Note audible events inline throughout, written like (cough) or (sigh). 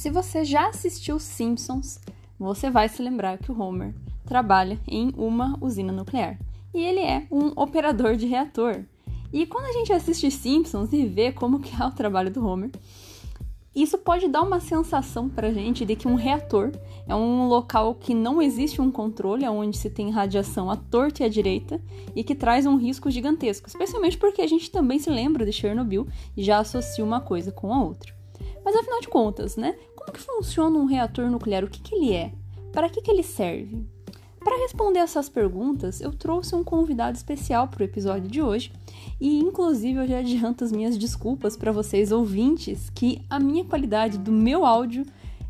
Se você já assistiu Simpsons, você vai se lembrar que o Homer trabalha em uma usina nuclear e ele é um operador de reator. E quando a gente assiste Simpsons e vê como que é o trabalho do Homer, isso pode dar uma sensação pra gente de que um reator é um local que não existe um controle, onde se tem radiação à torta e à direita e que traz um risco gigantesco, especialmente porque a gente também se lembra de Chernobyl e já associa uma coisa com a outra. Mas afinal de contas, né? Como que funciona um reator nuclear? O que, que ele é? Para que, que ele serve? Para responder essas perguntas, eu trouxe um convidado especial para o episódio de hoje e, inclusive, eu já adianto as minhas desculpas para vocês ouvintes que a minha qualidade do meu áudio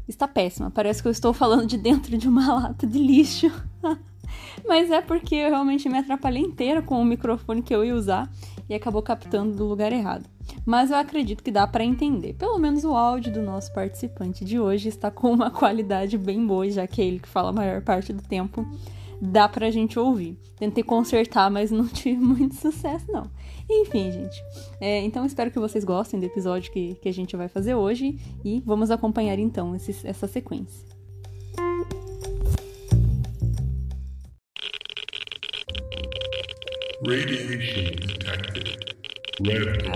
está péssima. Parece que eu estou falando de dentro de uma (laughs) lata de lixo. (laughs) Mas é porque eu realmente me atrapalhei inteira com o microfone que eu ia usar e acabou captando do lugar errado. Mas eu acredito que dá para entender. Pelo menos o áudio do nosso participante de hoje está com uma (laughs) qualidade bem boa, já que é ele que fala a maior parte do tempo. Dá pra gente ouvir. Tentei consertar, mas não (laughs) tive muito sucesso, não. Enfim, gente. É, então espero que vocês gostem do episódio que, que a gente vai fazer hoje e vamos acompanhar então esse, essa sequência. Radiation detected. Red.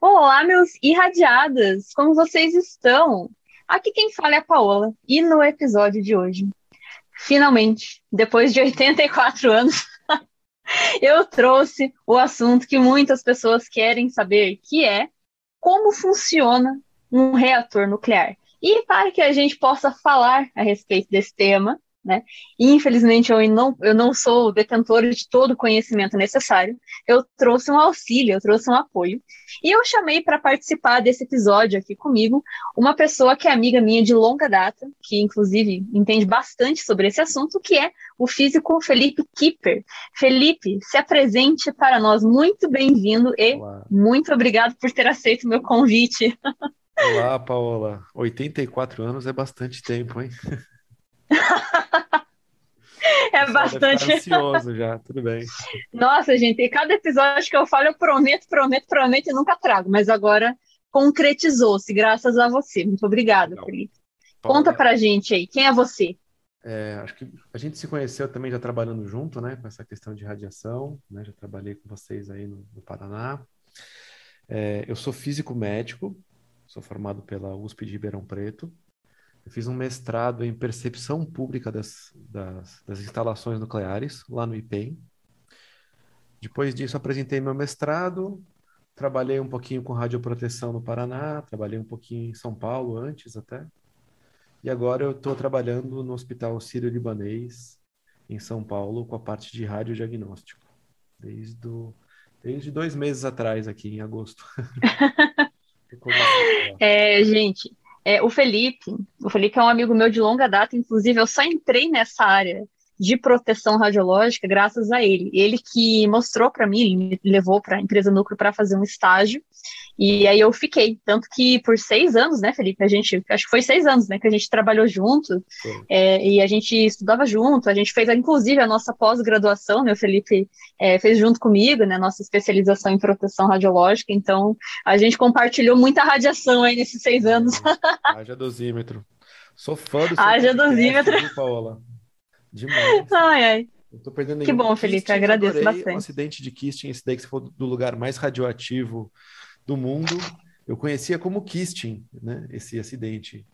Olá, meus irradiadas! Como vocês estão? Aqui quem fala é a Paola, e no episódio de hoje, finalmente, depois de (laughs) 84 anos, (laughs) eu trouxe o assunto que muitas pessoas querem saber, que é como funciona um reator nuclear. E para que a gente possa falar a respeito desse tema, né? infelizmente, eu não, eu não sou detentora de todo o conhecimento necessário. Eu trouxe um auxílio, eu trouxe um apoio. E eu chamei para participar desse episódio aqui comigo uma pessoa que é amiga minha de longa data, que inclusive entende bastante sobre esse assunto, que é o físico Felipe Kipper. Felipe, se apresente para nós. Muito bem-vindo e Olá. muito obrigado por ter aceito o meu convite. Olá, Paola. 84 anos é bastante tempo, hein? (laughs) (laughs) É bastante. ansioso já, tudo bem. Nossa, gente, e cada episódio que eu falo, eu prometo, prometo, prometo e nunca trago, mas agora concretizou-se, graças a você. Muito obrigada. Felipe. Conta pra gente aí, quem é você? É, acho que a gente se conheceu também já trabalhando junto, né, com essa questão de radiação, né, já trabalhei com vocês aí no, no Paraná. É, eu sou físico médico, sou formado pela USP de Ribeirão Preto, eu fiz um mestrado em percepção pública das, das, das instalações nucleares, lá no IPEM. Depois disso, apresentei meu mestrado, trabalhei um pouquinho com radioproteção no Paraná, trabalhei um pouquinho em São Paulo antes até. E agora eu estou trabalhando no Hospital Sírio-Libanês, em São Paulo, com a parte de radiodiagnóstico. Desde, do, desde dois meses atrás, aqui em agosto. (laughs) é, gente, é, o Felipe, o Felipe é um amigo meu de longa data, inclusive eu só entrei nessa área de proteção radiológica graças a ele. Ele que mostrou para mim, ele me levou para a empresa Núcleo para fazer um estágio, e aí eu fiquei. Tanto que por seis anos, né, Felipe, a gente, acho que foi seis anos, né, que a gente trabalhou junto, é, e a gente estudava junto, a gente fez, inclusive, a nossa pós-graduação, né, o Felipe é, fez junto comigo, né, nossa especialização em proteção radiológica, então a gente compartilhou muita radiação aí nesses seis anos. Haja dosímetro. Sou fã do (laughs) seu Haja dosímetro. Paola. Demais. Ai, ai. Eu tô perdendo Que bom, Felipe, agradeço bastante. Um acidente de Kisting, esse daí que você foi do lugar mais radioativo do mundo. Eu conhecia como Kisting, né? Esse acidente.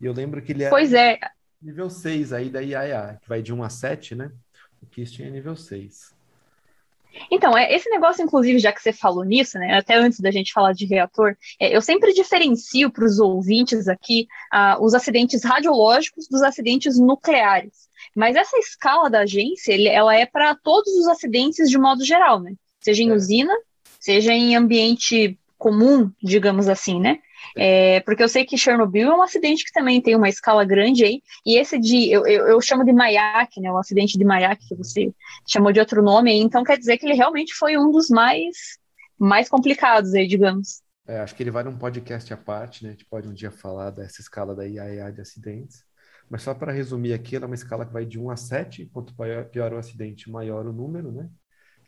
E eu lembro que ele era pois é. nível 6 aí da IAIA, que vai de 1 a 7, né? O Kisting é nível 6. Então, é, esse negócio, inclusive, já que você falou nisso, né, até antes da gente falar de reator, é, eu sempre diferencio para os ouvintes aqui uh, os acidentes radiológicos dos acidentes nucleares. Mas essa escala da agência, ela é para todos os acidentes de modo geral, né? Seja em é. usina, seja em ambiente comum, digamos assim, né? É, porque eu sei que Chernobyl é um acidente que também tem uma escala grande aí, e esse de, eu, eu, eu chamo de Mayak, né, o acidente de Mayak, que você chamou de outro nome, aí, então quer dizer que ele realmente foi um dos mais, mais complicados aí, digamos. É, acho que ele vale um podcast à parte, né, a gente pode um dia falar dessa escala da IAEA de acidentes, mas só para resumir aqui, ela é uma escala que vai de 1 a 7, quanto pior o acidente, maior o número, né,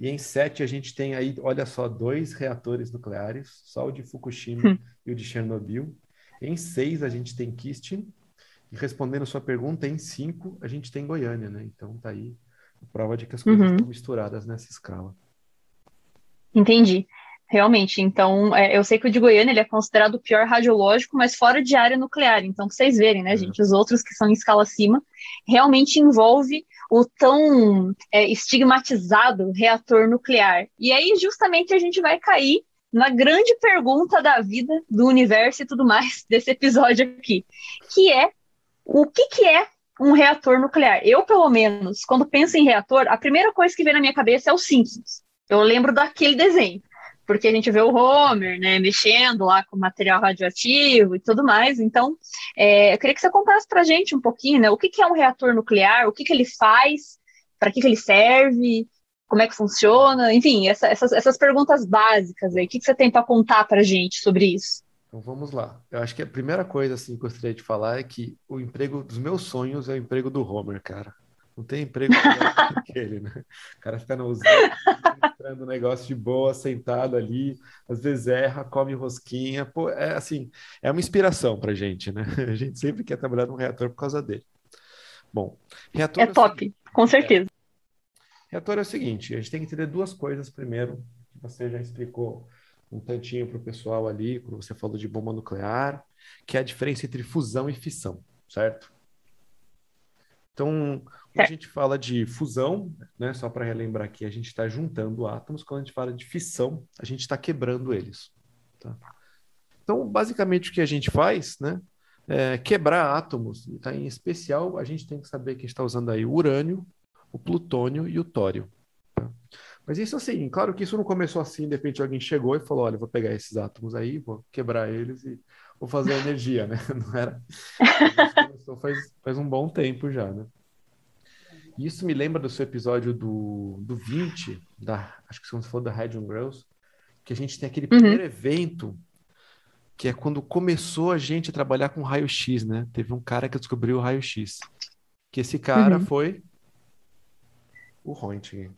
E em 7 a gente tem aí, olha só, dois reatores nucleares, só o de Fukushima hum. e o de Chernobyl. Em 6 a gente tem Kistin. E respondendo a sua pergunta, em 5 a gente tem Goiânia, né? Então tá aí a prova de que as coisas uhum. estão misturadas nessa escala. Entendi. Realmente, então, é, eu sei que o de Goiânia ele é considerado o pior radiológico, mas fora de área nuclear. Então, pra vocês verem, né, é. gente? Os outros que são em escala acima, realmente envolve o tão é, estigmatizado reator nuclear. E aí, justamente, a gente vai cair na grande pergunta da vida, do universo e tudo mais (laughs) desse episódio aqui, que é o que, que é um reator nuclear? Eu, pelo menos, quando penso em reator, a primeira coisa que vem na minha cabeça é os Simpsons. Eu lembro daquele desenho porque a gente vê o Homer, né, mexendo lá com material radioativo e tudo mais. Então, é, eu queria que você contasse para a gente um pouquinho, né, o que, que é um reator nuclear, o que, que ele faz, para que, que ele serve, como é que funciona, enfim, essa, essas, essas perguntas básicas aí. O que, você tem para contar para a gente sobre isso? Então vamos lá. Eu acho que a primeira coisa assim, que eu gostaria de falar é que o emprego dos meus sonhos é o emprego do Homer, cara. Não tem emprego aquele, né? O cara fica na usina, entrando um negócio de boa, sentado ali, às vezes erra, come rosquinha. Pô, é assim, é uma inspiração pra gente, né? (laughs) A gente sempre quer trabalhar num reator por causa dele. Bom, reator é, é top, seguinte, com certeza. É, reator é o seguinte, a gente tem que entender duas coisas primeiro, que você já explicou um tantinho para o pessoal ali, quando você falou de bomba nuclear, que é a diferença entre fusão e fissão, certo? Então, quando a gente fala de fusão, né, só para relembrar aqui, a gente está juntando átomos. Quando a gente fala de fissão, a gente está quebrando eles. Tá? Então, basicamente, o que a gente faz, né, é quebrar átomos. Tá? Em especial, a gente tem que saber que a gente está usando aí o urânio, o plutônio e o tório. Tá? Mas isso assim, claro que isso não começou assim, de repente alguém chegou e falou, olha, vou pegar esses átomos aí, vou quebrar eles e vou fazer energia, né? (laughs) Não era. começou faz, faz um bom tempo já, né? Isso me lembra do seu episódio do, do 20, da, acho que você falou da Red Girls, que a gente tem aquele uhum. primeiro evento que é quando começou a gente a trabalhar com raio-x, né? Teve um cara que descobriu o raio-x. Que esse cara uhum. foi o Röntgen.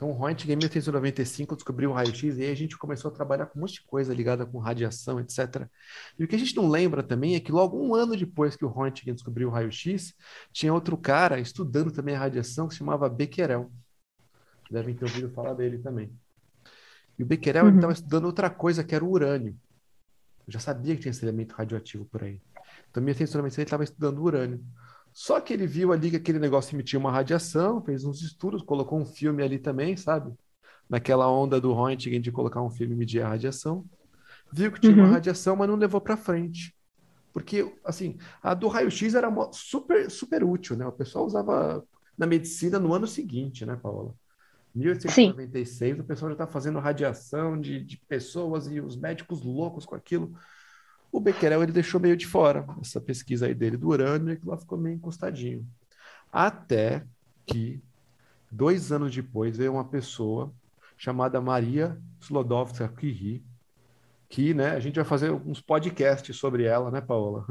Então, o Röntgen, em 1895, descobriu o raio-x e aí a gente começou a trabalhar com um monte de coisa ligada com radiação, etc. E o que a gente não lembra também é que logo um ano depois que o Röntgen descobriu o raio-x, tinha outro cara estudando também a radiação que se chamava Becquerel. Devem ter ouvido falar dele também. E o Becquerel uhum. estava estudando outra coisa, que era o urânio. Eu já sabia que tinha esse elemento radioativo por aí. Então, em 1895, ele estava estudando o urânio. Só que ele viu ali que aquele negócio emitia uma radiação, fez uns estudos, colocou um filme ali também, sabe? Naquela onda do Röntgen de colocar um filme e medir a radiação. Viu que tinha uhum. uma radiação, mas não levou para frente. Porque, assim, a do raio-x era super, super útil, né? O pessoal usava na medicina no ano seguinte, né, Paola? 1896, Sim. o pessoal já está fazendo radiação de, de pessoas e os médicos loucos com aquilo. O Becquerel ele deixou meio de fora essa pesquisa aí dele do urânio e que lá ficou meio encostadinho. Até que, dois anos depois, veio uma pessoa chamada Maria Slodowska-Curie, que né, a gente vai fazer uns podcasts sobre ela, né, Paola?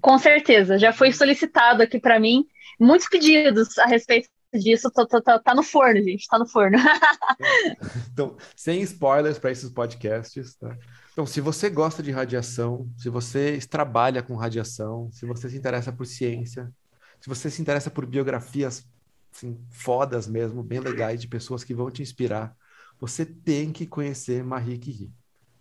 Com certeza, já foi solicitado aqui para mim muitos pedidos a respeito disso, tá, tá, tá, tá no forno, gente, tá no forno. (laughs) então, sem spoilers para esses podcasts, tá? Então, se você gosta de radiação, se você trabalha com radiação, se você se interessa por ciência, se você se interessa por biografias assim, fodas mesmo, bem legais, de pessoas que vão te inspirar, você tem que conhecer Marie Curie.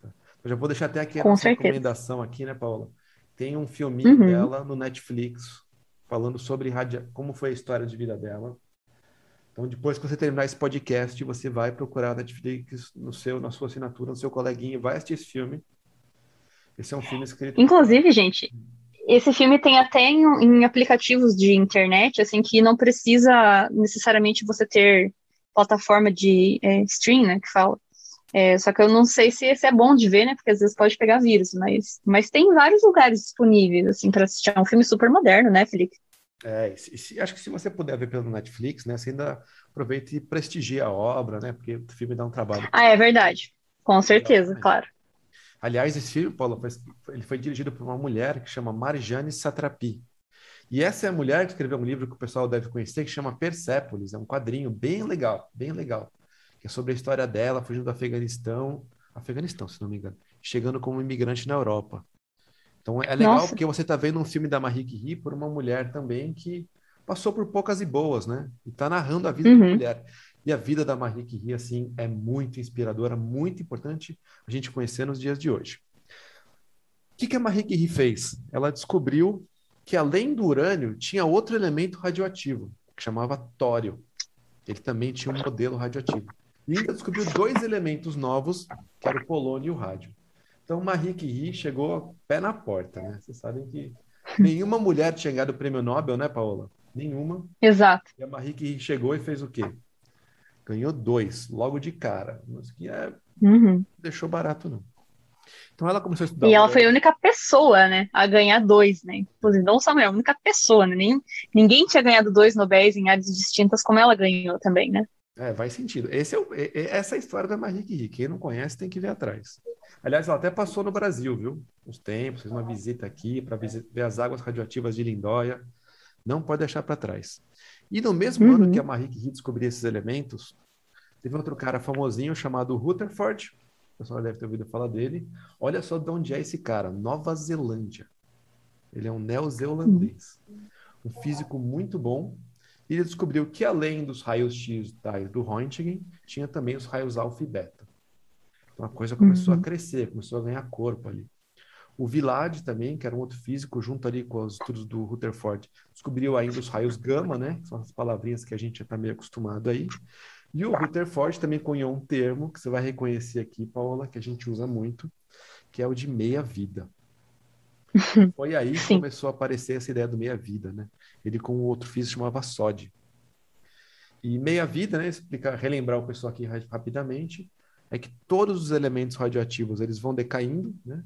Tá? Eu já vou deixar até aqui a recomendação aqui, né, Paula? Tem um filminho uhum. dela no Netflix falando sobre radia... como foi a história de vida dela. Então, depois que você terminar esse podcast, você vai procurar a Netflix no seu, na sua assinatura, no seu coleguinha, vai assistir esse filme. Esse é um filme escrito. Inclusive, gente, esse filme tem até em, em, aplicativos de internet, assim, que não precisa necessariamente você ter plataforma de é, stream, né, que fala. É, só que eu não sei se esse é bom de ver, né, porque às vezes pode pegar vírus, mas, mas tem vários lugares disponíveis, assim, para assistir. É um filme super moderno, né, Felipe? É, e se, acho que se você puder ver pelo Netflix, né, você ainda aproveita e prestigia a obra, né, porque o filme dá um trabalho. Ah, é verdade. Com certeza, Legal, claro. Aliás, esse filme, Paulo, ele foi dirigido por uma mulher que chama Marjane Satrapi. E essa é a mulher que escreveu um livro que o pessoal deve conhecer, que chama Persépolis. É um quadrinho bem legal, bem legal. Que é sobre a história dela, fugindo do Afeganistão. Afeganistão, se não me engano. Chegando como imigrante na Europa. Então é legal Nossa. porque você está vendo um filme da Marie Curie por uma mulher também que passou por poucas e boas, né? E está narrando a vida uhum. da mulher. E a vida da Marie Curie, assim, é muito inspiradora, muito importante a gente conhecer nos dias de hoje. O que, que a Marie Curie fez? Ela descobriu que além do urânio, tinha outro elemento radioativo, que chamava tório. Ele também tinha um modelo radioativo. E ainda descobriu dois elementos novos, que era o polônio e o rádio. Então, Marie Curie chegou pé na porta, né? Vocês sabem que nenhuma mulher tinha ganhado o prêmio Nobel, né, Paola? Nenhuma. Exato. E a Marie Curie chegou e fez o quê? Ganhou dois, logo de cara. Mas que é... Uhum. deixou barato, não. Então ela começou a estudar. E ela foi a única pessoa, né, a ganhar dois, né? Inclusive, não só a única pessoa, né? Nem, ninguém tinha ganhado dois Nobéis em áreas distintas como ela ganhou também, né? É, faz sentido. Esse é o, essa é a história da Marie Curie. Quem não conhece tem que ver atrás. Aliás, ela até passou no Brasil, viu? Uns tempos, fez uma visita aqui para ver as águas radioativas de Lindóia. Não pode deixar para trás. E no mesmo uhum. ano que a Marie Curie descobriu esses elementos, teve outro cara famosinho chamado Rutherford, o pessoal deve ter ouvido falar dele. Olha só de onde é esse cara, Nova Zelândia. Ele é um neozelandês. Um físico muito bom. E ele descobriu que além dos raios X do Röntgen, tinha também os raios alfa e beta. Então a coisa começou uhum. a crescer, começou a ganhar corpo ali. O Villard também, que era um outro físico, junto ali com os estudos do Rutherford, descobriu ainda os raios gama, né? Que são as palavrinhas que a gente já está meio acostumado aí. E o Rutherford também cunhou um termo que você vai reconhecer aqui, Paola, que a gente usa muito, que é o de meia-vida. (laughs) Foi aí que começou a aparecer essa ideia do meia-vida, né? Ele com o outro físico chamava SOD. E meia-vida, né, explicar, relembrar o pessoal aqui rapidamente, é que todos os elementos radioativos, eles vão decaindo, né?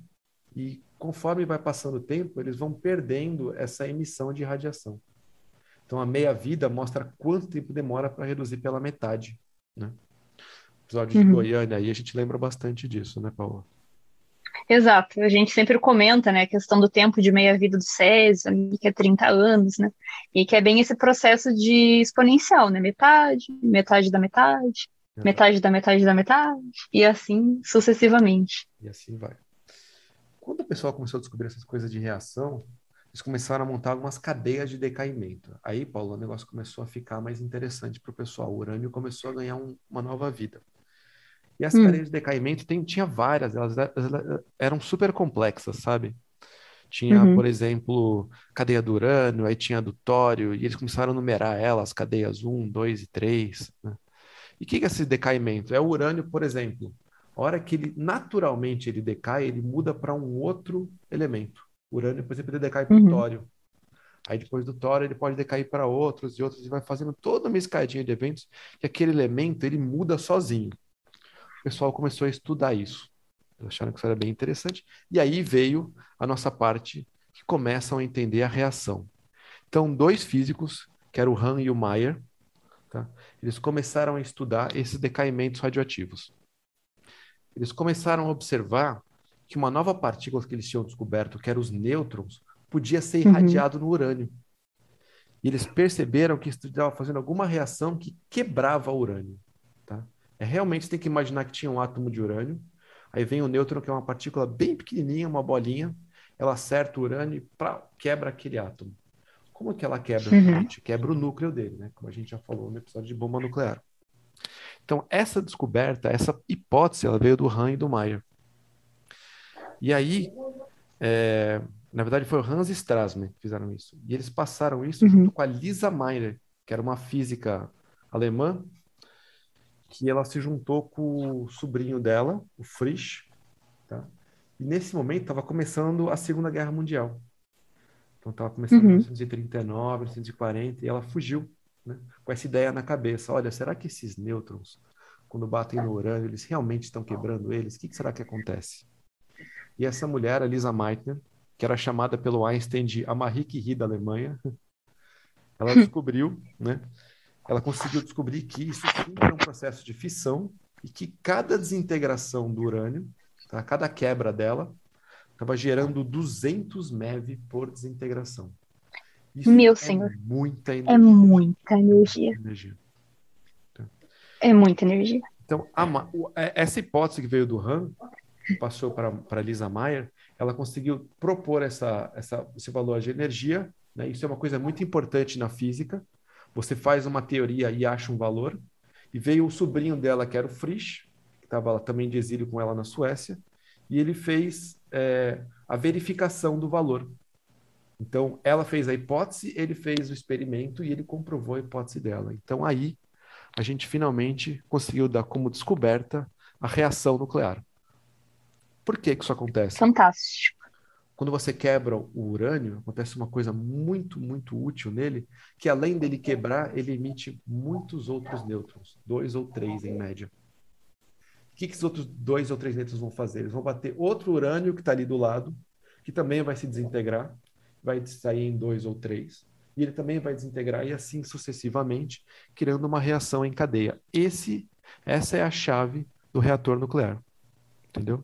E conforme vai passando o tempo, eles vão perdendo essa emissão de radiação. Então, a meia-vida mostra quanto tempo demora para reduzir pela metade. Né? Episódio uhum. de Goiânia, aí a gente lembra bastante disso, né, Paula? Exato, a gente sempre comenta, né, a questão do tempo de meia-vida do César, que é 30 anos, né, e que é bem esse processo de exponencial, né, metade, metade da metade, Exato. metade da metade da metade, e assim sucessivamente. E assim vai. Quando o pessoal começou a descobrir essas coisas de reação, eles começaram a montar algumas cadeias de decaimento. Aí, Paulo, o negócio começou a ficar mais interessante para o pessoal. O urânio começou a ganhar um, uma nova vida. E as hum. cadeias de decaimento tem, tinha várias, elas, elas, eram super complexas, sabe? Tinha, uhum. por exemplo, cadeia do urânio, aí tinha do tório, e eles começaram a numerar elas, cadeias 1, 2 e 3. Né? E o que é esse decaimento? É o urânio, por exemplo. A hora que ele naturalmente ele decai, ele muda para um outro elemento urânio, por exemplo, ele decai para o uhum. tório. Aí depois do tório ele pode decair para outros e outros e vai fazendo toda uma escadinha de eventos que aquele elemento ele muda sozinho. O pessoal começou a estudar isso. Acharam que isso era bem interessante. E aí veio a nossa parte que começam a entender a reação. Então, dois físicos, que eram o Han e o Mayer, tá? eles começaram a estudar esses decaimentos radioativos. Eles começaram a observar que uma nova partícula que eles tinham descoberto, que eram os nêutrons, podia ser uhum. irradiado uhum. no urânio. E eles perceberam que estava fazendo alguma reação que quebrava o urânio. Tá? É, realmente você tem que imaginar que tinha um átomo de urânio, aí vem o nêutron, que é uma partícula bem pequenininha, uma bolinha, ela acerta o urânio e pra, quebra aquele átomo. Como que ela quebra? Uhum. Quebra o núcleo dele, né? como a gente já falou no episódio de bomba nuclear. Então, essa descoberta, essa hipótese, ela veio do Han e do Mayer. E aí, é, na verdade, foi o Hans Strassmann que fizeram isso. E eles passaram isso uhum. junto com a Lisa Meyer, que era uma física alemã, que ela se juntou com o sobrinho dela, o Frisch, tá? E nesse momento estava começando a Segunda Guerra Mundial. Então estava começando uhum. em 1939, 1940, e ela fugiu né, com essa ideia na cabeça. Olha, será que esses nêutrons, quando batem no urânio, eles realmente estão quebrando eles? O que, que será que acontece? E essa mulher, a Lisa Meitner, que era chamada pelo Einstein de a Marie Curie da Alemanha, (laughs) ela (laughs) descobriu, né? Ela conseguiu descobrir que isso sim era um processo de fissão e que cada desintegração do urânio, tá? cada quebra dela, estava gerando 200 MeV por desintegração. Isso Meu é senhor. muita É energia. muita energia. energia. É muita energia. Então, a Ma- o- é- essa hipótese que veio do Han, passou para para Lisa Mayer, ela conseguiu propor essa, essa, esse valor de energia. Né? Isso é uma coisa muito importante na física. Você faz uma teoria e acha um valor. E veio o sobrinho dela, que era o Frisch, que estava também de exílio com ela na Suécia, e ele fez é, a verificação do valor. Então, ela fez a hipótese, ele fez o experimento e ele comprovou a hipótese dela. Então, aí a gente finalmente conseguiu dar como descoberta a reação nuclear. Por que que isso acontece? Fantástico. Quando você quebra o urânio, acontece uma coisa muito, muito útil nele, que além dele quebrar, ele emite muitos outros nêutrons, dois ou três em média. O que, que esses outros dois ou três nêutrons vão fazer? Eles vão bater outro urânio que está ali do lado, que também vai se desintegrar, vai sair em dois ou três, e ele também vai desintegrar, e assim sucessivamente, criando uma reação em cadeia. Esse, essa é a chave do reator nuclear. Entendeu?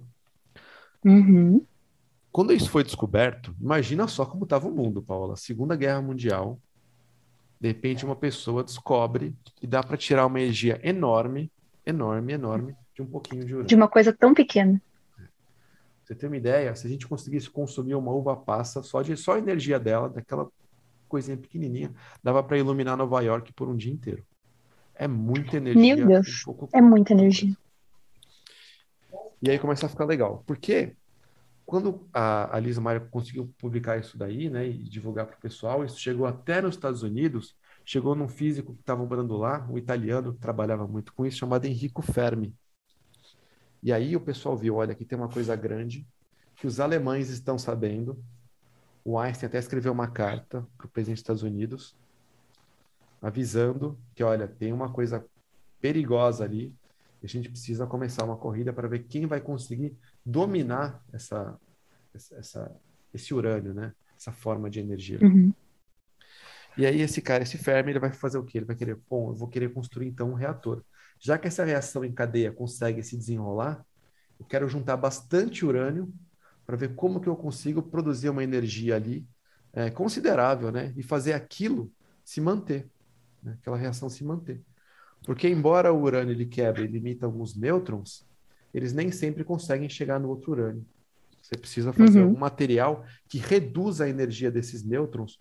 Uhum. Quando isso foi descoberto, imagina só como estava o mundo, Paula. Segunda Guerra Mundial, de repente uma pessoa descobre que dá para tirar uma energia enorme, enorme, enorme, de um pouquinho de urânio. De uma coisa tão pequena. Pra Você tem uma ideia? Se a gente conseguisse consumir uma uva passa só de só a energia dela, daquela coisinha pequenininha, dava para iluminar Nova York por um dia inteiro. É muita energia. Meu Deus, em pouco É muita energia. E aí começa a ficar legal. Porque quando a, a Lisa Mayer conseguiu publicar isso daí, né, e divulgar para o pessoal, isso chegou até nos Estados Unidos, chegou num físico que estava morando lá, um italiano que trabalhava muito com isso, chamado Enrico Fermi. E aí o pessoal viu, olha, aqui tem uma coisa grande que os alemães estão sabendo. O Einstein até escreveu uma carta para o presidente dos Estados Unidos, avisando que, olha, tem uma coisa perigosa ali, e a gente precisa começar uma corrida para ver quem vai conseguir dominar essa, essa, esse urânio, né? Essa forma de energia. Uhum. E aí esse cara, esse Fermi, ele vai fazer o quê? Ele vai querer, bom, eu vou querer construir então um reator. Já que essa reação em cadeia consegue se desenrolar, eu quero juntar bastante urânio para ver como que eu consigo produzir uma energia ali é, considerável, né? E fazer aquilo se manter, né? Aquela reação se manter. Porque embora o urânio ele quebre, ele emita alguns nêutrons, eles nem sempre conseguem chegar no outro urânio. Você precisa fazer Uhum. algum material que reduza a energia desses nêutrons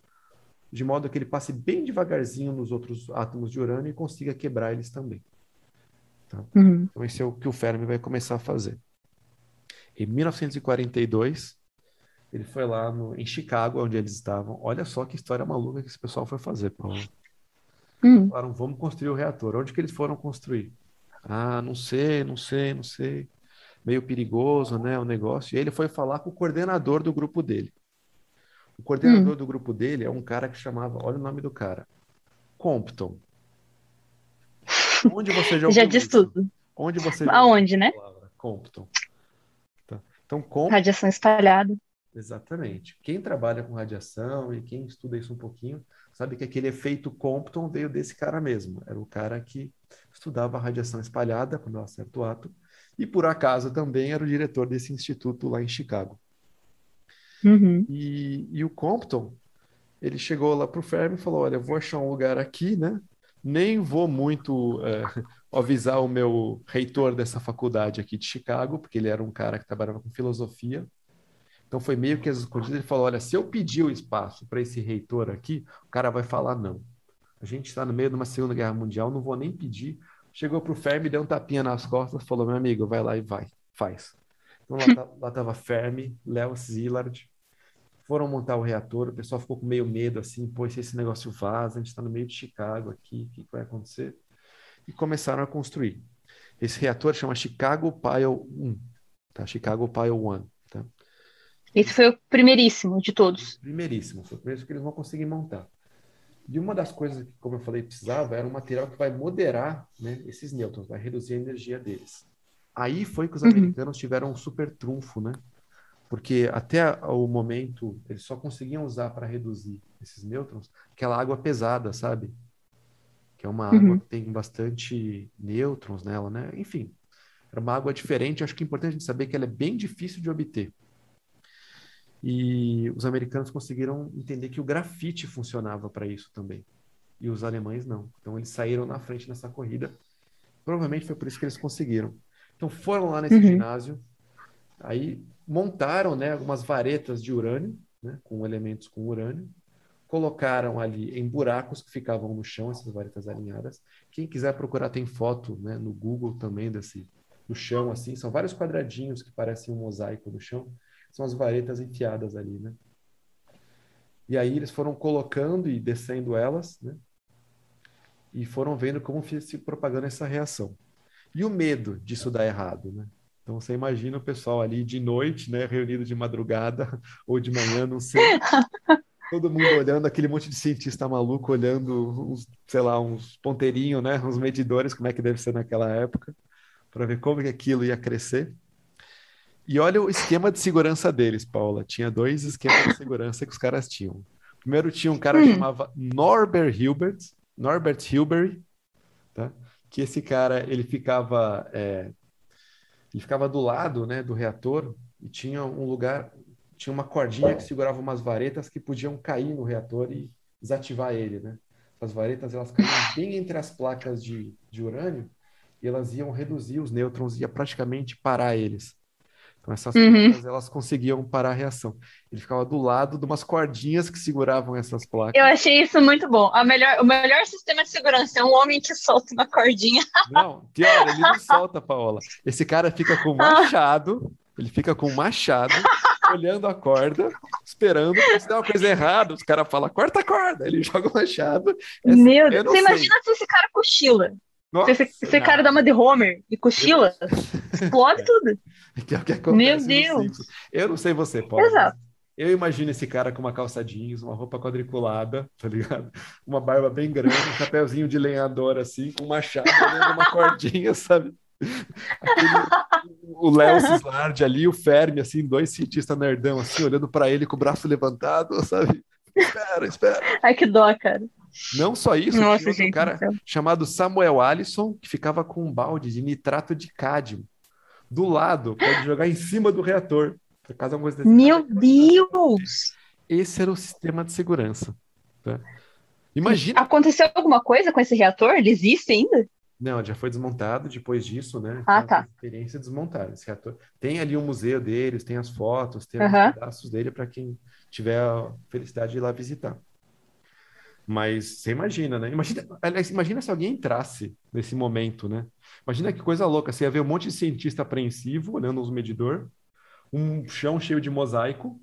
de modo que ele passe bem devagarzinho nos outros átomos de urânio e consiga quebrar eles também. Uhum. Então, esse é o que o Fermi vai começar a fazer. Em 1942, ele foi lá no- em Chicago, onde eles estavam. Olha só que história maluca que esse pessoal foi fazer, Paulo. Uhum. Falaram, vamos construir o reator. Onde que eles foram construir? Ah, não sei, não sei, não sei. Meio perigoso, né, o negócio. E ele foi falar com o coordenador do grupo dele. O coordenador do grupo dele é um cara que chamava, olha o nome do cara, Compton. Onde você já (laughs) Já isso? tudo. Onde você Aonde, né? Compton. Tá. Então, Compton, Radiação espalhada. exatamente. Quem trabalha com radiação e quem estuda isso um pouquinho, sabe que aquele efeito Compton veio desse cara mesmo. Era o cara que estudava radiação espalhada, quando ela acerta o átomo, e por acaso também era o diretor desse instituto lá em Chicago. Uhum. E, e o Compton, ele chegou lá pro Fermi e falou: Olha, vou achar um lugar aqui, né? Nem vou muito é, (laughs) avisar o meu reitor dessa faculdade aqui de Chicago, porque ele era um cara que trabalhava com filosofia. Então foi meio que às escondidas. Ele falou: Olha, se eu pedir o espaço para esse reitor aqui, o cara vai falar não. A gente está no meio de uma Segunda Guerra Mundial, não vou nem pedir. Chegou pro Fermi, deu um tapinha nas costas, falou: Meu amigo, vai lá e vai, faz. Então lá, (laughs) tá- lá tava Fermi, Léo Szilard, foram montar o reator, o pessoal ficou com meio medo, assim, pô, se esse negócio vaza, a gente está no meio de Chicago aqui, o que que vai acontecer? E começaram a construir. Esse reator chama Chicago Pile 1, tá? Chicago Pile 1, tá? Esse foi o primeiríssimo de todos. Primeiríssimo, foi o primeiro que eles vão conseguir montar. E uma das coisas que, como eu falei, precisava era um material que vai moderar, né, esses nêutrons, vai reduzir a energia deles. Aí foi que os Uhum. americanos tiveram um super trunfo, né? Porque até o momento eles só conseguiam usar para reduzir esses nêutrons aquela água pesada, sabe? Que é uma água Uhum. que tem bastante nêutrons nela, né? Enfim, era uma água diferente. Acho que é importante a gente saber que ela é bem difícil de obter. E os americanos conseguiram entender que o grafite funcionava para isso também. E os alemães não. Então eles saíram na frente nessa corrida. Provavelmente foi por isso que eles conseguiram. Então foram lá nesse Uhum. ginásio, aí montaram, né, algumas varetas de urânio, né, com elementos com urânio, colocaram ali em buracos que ficavam no chão essas varetas alinhadas. Quem quiser procurar tem foto, né, no Google também desse do chão assim, são vários quadradinhos que parecem um mosaico no chão, são as varetas enfiadas ali, né? E aí eles foram colocando e descendo elas, né? E foram vendo como se propagando essa reação. E o medo disso dar errado, né? Então você imagina o pessoal ali de noite, né, reunido de madrugada (laughs) ou de manhã, não sei. (laughs) Todo mundo olhando, aquele monte de cientista maluco olhando uns, sei lá, uns ponteirinhos, né, uns medidores, como é que deve ser naquela época, para ver como que aquilo ia crescer. E olha o esquema de segurança deles, Paula. Tinha dois esquemas de segurança que os caras tinham. Primeiro tinha um cara que Hum. chamava Norbert Hilbert, Norbert Hilbery, tá? Que esse cara, ele ficava, é, ele ficava do lado, né, do reator e tinha um lugar, tinha uma cordinha que segurava umas varetas que podiam cair no reator e desativar ele, né? Essas varetas, elas caíam bem entre as placas de, de urânio e elas iam reduzir os nêutrons, ia praticamente parar eles. Então essas Uhum. placas, elas conseguiam parar a reação. Ele ficava do lado de umas cordinhas que seguravam essas placas. Eu achei isso muito bom. A melhor, o melhor sistema de segurança é um homem que solta uma cordinha. Não, pior, ele não (laughs) solta, Paola. Esse cara fica com o machado, ele fica com o machado, olhando a corda, esperando, se der uma coisa errada, os caras falam, corta a corda. Ele (laughs) joga o machado. Essa- Meu eu Deus, você sei. imagina se esse cara cochila. Nossa, Se esse, cara dá uma de Homer e cochila, (laughs) explode tudo. (laughs) Que é o que acontece Meu Deus. Eu não sei você, Paula. Exato. Eu imagino esse cara com uma calça jeans, uma roupa quadriculada, tá ligado? (laughs) Uma barba bem grande, um chapéuzinho de lenhador assim, com um machado olhando uma cordinha, sabe? Aquele- o Léo Cislard ali, o Fermi, assim, dois cientistas nerdão, assim, olhando pra ele com o braço levantado, sabe? Espera, espera. Ai, que dó, cara. Não só isso, Nossa, tinha gente. cara do céu. chamado Samuel Allison, que ficava com um balde de nitrato de cádmio do lado, para jogar em cima do reator. Por alguma coisa Meu cara- Deus! Esse era o sistema de segurança. tá? Imagina. Aconteceu alguma coisa com esse reator? Ele existe ainda? Não, já foi desmontado depois disso, né? Ah, Foi tá. experiência desmontada esse reator. Tem ali um museu deles, tem as fotos, tem Aham. os pedaços dele para quem tiver a felicidade de ir lá visitar. Mas você imagina, né? Imagina, aliás, imagina se alguém entrasse nesse momento, né? Imagina que coisa louca. Você ia ver um monte de cientista apreensivo olhando os medidor, um chão cheio de mosaico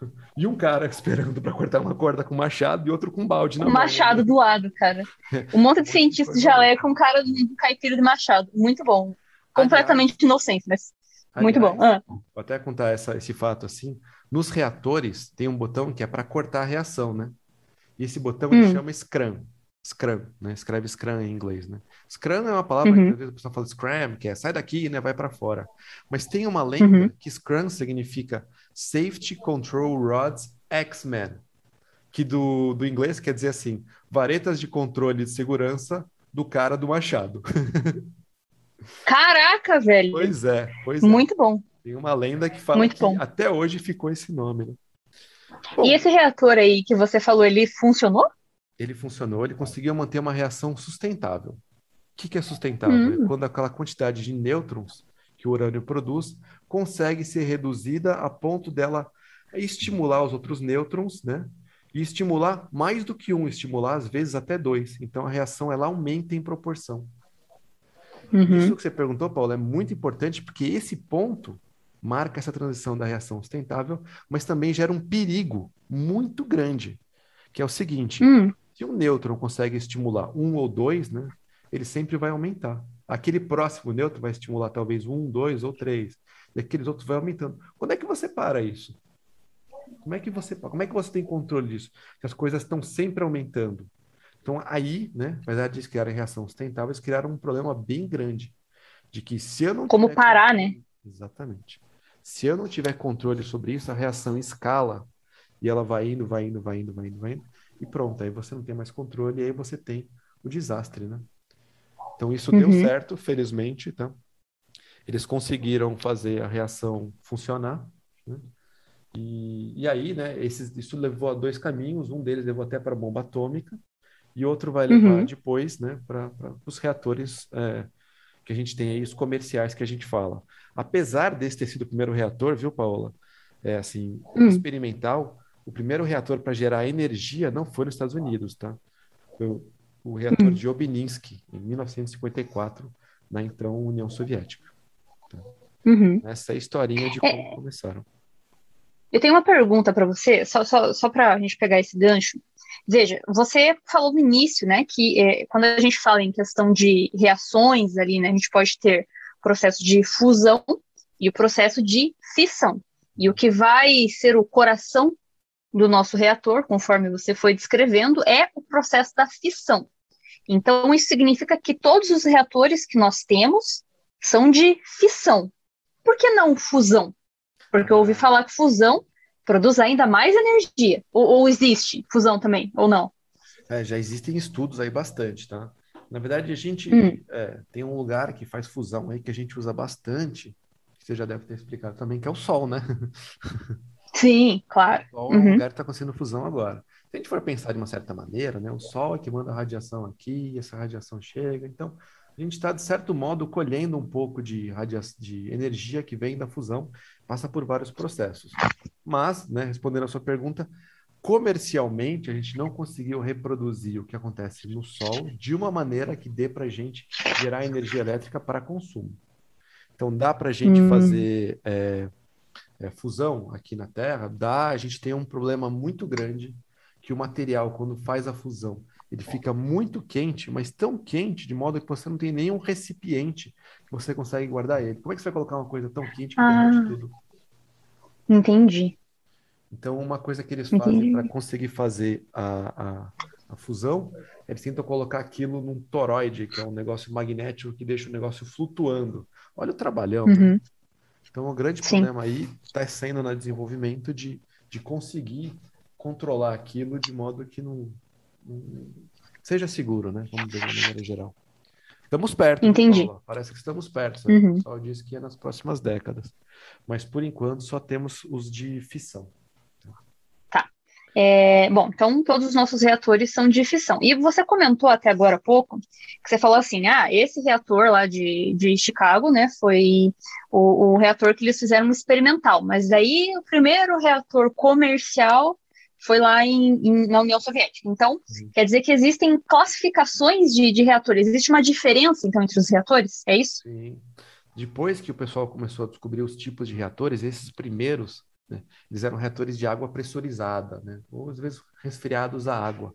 (laughs) e um cara esperando para cortar uma corda com machado e outro com balde na Um mão, machado né? do lado, cara. Um monte de cientista de Coisa louca. jaleco, um cara um caipira de machado. Muito bom. Completamente inocente, mas muito bom. Aliás, Ah, Vou até contar essa- esse fato assim. Nos reatores tem um botão que é para cortar a reação, né? E esse botão ele Hum. chama Scrum. Scrum, né? Escreve Scrum em inglês, né? Scrum é uma palavra Uhum. que às vezes a pessoa fala Scram, que é sai daqui, né? Vai para fora. Mas tem uma lenda Uhum. que Scrum significa Safety Control Rods X-Men, que do, do inglês quer dizer assim, varetas de controle de segurança do cara do machado. (laughs) Caraca, velho. Pois é, pois é. Muito bom. Tem uma lenda que fala Muito que bom. até hoje ficou esse nome, né? Bom, E esse reator aí que você falou, ele funcionou? ele funcionou, ele conseguiu manter uma reação sustentável. O que que é sustentável? Hum. É quando aquela quantidade de nêutrons que o urânio produz consegue ser reduzida a ponto dela estimular os outros nêutrons, né? E estimular mais do que um, estimular às vezes até dois. Então a reação ela aumenta em proporção. Uhum. Isso que você perguntou, Paulo, é muito importante porque esse ponto marca essa transição da reação sustentável, mas também gera um perigo muito grande, que é o seguinte: Hum, se um nêutron consegue estimular um ou dois, né, ele sempre vai aumentar. Aquele próximo nêutron vai estimular talvez um, dois ou três, e aqueles outros vai aumentando. Quando é que você para isso? Como é que você, como é que você tem controle disso? Que as coisas estão sempre aumentando. Então aí, né, apesar de criarem reação sustentável, eles criaram um problema bem grande de que se eu não Como parar, controle- né? Exatamente. Se eu não tiver controle sobre isso, a reação escala e ela vai indo, vai indo, vai indo, vai indo, vai indo, e pronto, aí você não tem mais controle e aí você tem o desastre, né? Então isso deu Uhum. certo, felizmente, tá? Eles conseguiram fazer a reação funcionar, né? E, e aí, né, esses, isso levou a dois caminhos, um deles levou até para a bomba atômica, e outro vai levar uhum. depois né, para os reatores é, que a gente tem aí, os comerciais que a gente fala. Apesar desse ter sido o primeiro reator, viu, Paola? É assim, uhum. experimental, o primeiro reator para gerar energia não foi nos Estados Unidos, tá? Foi o, o reator uhum. de Obninsk, em 1954, na então União Soviética. Tá? Essa é a historinha de como é... começaram. Eu tenho uma pergunta para você, só, só, só para a gente pegar esse gancho. Veja, você falou no início, né, que é, quando a gente fala em questão de reações ali, né, a gente pode ter o processo de fusão e o processo de fissão. E o que vai ser o coração do nosso reator, conforme você foi descrevendo, é o processo da fissão. Então, isso significa que todos os reatores que nós temos são de fissão. Por que não fusão? Porque eu ouvi falar que fusão produz ainda mais energia. Ou, ou existe fusão também, ou não? É, já existem estudos aí bastante, tá? Na verdade, a gente hum. é, tem um lugar que faz fusão aí que a gente usa bastante, que você já deve ter explicado também, que é o Sol, né? (laughs) Sim, claro. O Sol é uhum. é um lugar que está acontecendo fusão agora. Se a gente for pensar de uma certa maneira, né, o Sol é que manda a radiação aqui, essa radiação chega, então a gente está, de certo modo, colhendo um pouco de, radia de energia que vem da fusão, passa por vários processos. Mas, né, respondendo a sua pergunta, comercialmente a gente não conseguiu reproduzir o que acontece no Sol de uma maneira que dê para a gente gerar energia elétrica para consumo. Então, dá para a gente hum. fazer é, é, fusão aqui na Terra? Dá, a gente tem um problema muito grande que o material, quando faz a fusão, ele fica muito quente, mas tão quente de modo que você não tem nenhum recipiente que você consegue guardar ele. Como é que você vai colocar uma coisa tão quente que ah, derrete tudo? Entendi. Então, uma coisa que eles fazem para conseguir fazer a, a, a, fusão, eles tentam colocar aquilo num toroide, que é um negócio magnético que deixa o negócio flutuando. Olha o trabalhão. Né? Uhum. Então, o grande Sim. problema aí está sendo no desenvolvimento de, de conseguir controlar aquilo de modo que não, seja seguro, né? Vamos dizer de maneira geral. Estamos perto. Entendi. Parece que estamos perto. Uhum. O pessoal disse que é nas próximas décadas. Mas por enquanto só temos os de fissão. Tá. É, bom, então todos os nossos reatores são de fissão. E você comentou até agora há pouco que você falou assim: ah, esse reator lá de, de Chicago, né, foi o, o reator que eles fizeram experimental. Mas aí o primeiro reator comercial foi lá em, em, na União Soviética. Então, uhum. quer dizer que existem classificações de, de, reatores. Existe uma diferença, então, entre os reatores? É isso? Sim. Depois que o pessoal começou a descobrir os tipos de reatores, esses primeiros, né, eles eram reatores de água pressurizada, né, ou às vezes resfriados a água.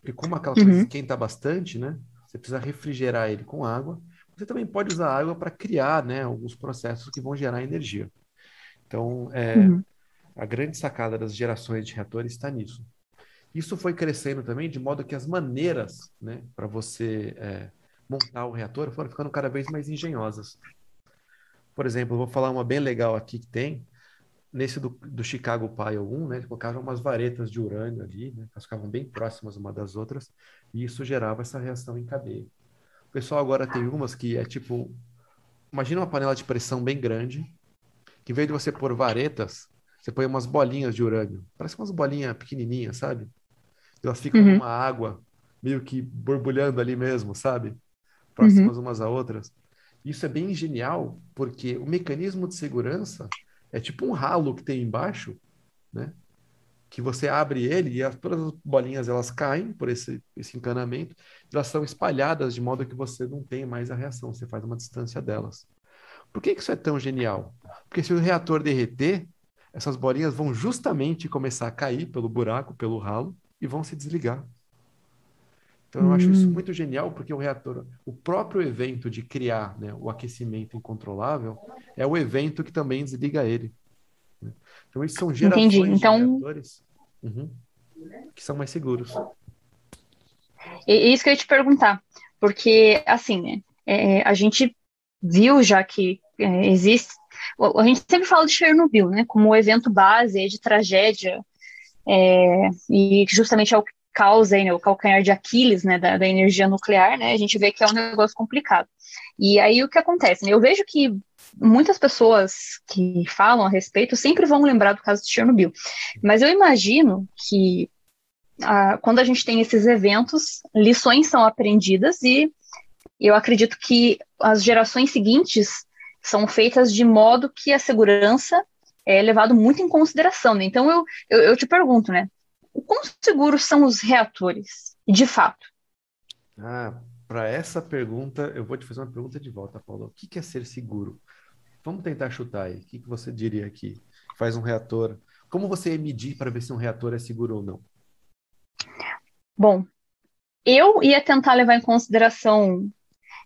Porque como aquela coisa uhum. esquenta bastante, né, você precisa refrigerar ele com água. Você também pode usar água para criar né, alguns processos que vão gerar energia. Então, é, uhum. A grande sacada das gerações de reatores está nisso. Isso foi crescendo também de modo que as maneiras né, para você é, montar o reator foram ficando cada vez mais engenhosas. Por exemplo, vou falar uma bem legal aqui que tem. Nesse do, do Chicago Pile 1, né, eles colocavam umas varetas de urânio ali, né, elas ficavam bem próximas uma das outras, e isso gerava essa reação em cadeia. O pessoal agora tem umas que é tipo. Imagina uma panela de pressão bem grande, que em vez de você pôr varetas, você põe umas bolinhas de urânio. Parece umas bolinhas pequenininhas, sabe? Elas ficam uhum. numa água, meio que borbulhando ali mesmo, sabe? Próximas uhum. umas a outras. Isso é bem genial, porque o mecanismo de segurança é tipo um ralo que tem embaixo, né? Que você abre ele e as, todas as bolinhas elas caem por esse, esse encanamento, elas são espalhadas de modo que você não tem mais a reação, você faz uma distância delas. Por que isso é tão genial? Porque se o reator derreter, essas bolinhas vão justamente começar a cair pelo buraco, pelo ralo, e vão se desligar. Então eu hum. acho isso hum. muito genial, porque o reator, o próprio evento de criar né, o aquecimento incontrolável, é o evento que também desliga ele. Né? Então, isso são gerações Entendi. Então... de reatores uhum, que são mais seguros. E isso que eu ia te perguntar, porque, assim, é, a gente viu já que é, existe a gente sempre fala de Chernobyl, né, como o evento base de tragédia, é, e justamente é o que causa né, o calcanhar de Aquiles né, da, da, energia nuclear, né, a gente vê que é um negócio complicado. E aí o que acontece? Né, eu vejo que muitas pessoas que falam a respeito sempre vão lembrar do caso de Chernobyl. Mas eu imagino que ah, quando a gente tem esses eventos, lições são aprendidas e eu acredito que as gerações seguintes são feitas de modo que a segurança é levado muito em consideração. Né? Então eu, eu, eu te pergunto, né? O quão seguros são os reatores, de fato? Ah, para essa pergunta, eu vou te fazer uma pergunta de volta, Paulo. O que é ser seguro? Vamos tentar chutar aí. O que você diria aqui? Faz um reator. Como você ia medir para ver se um reator é seguro ou não? Bom, eu ia tentar levar em consideração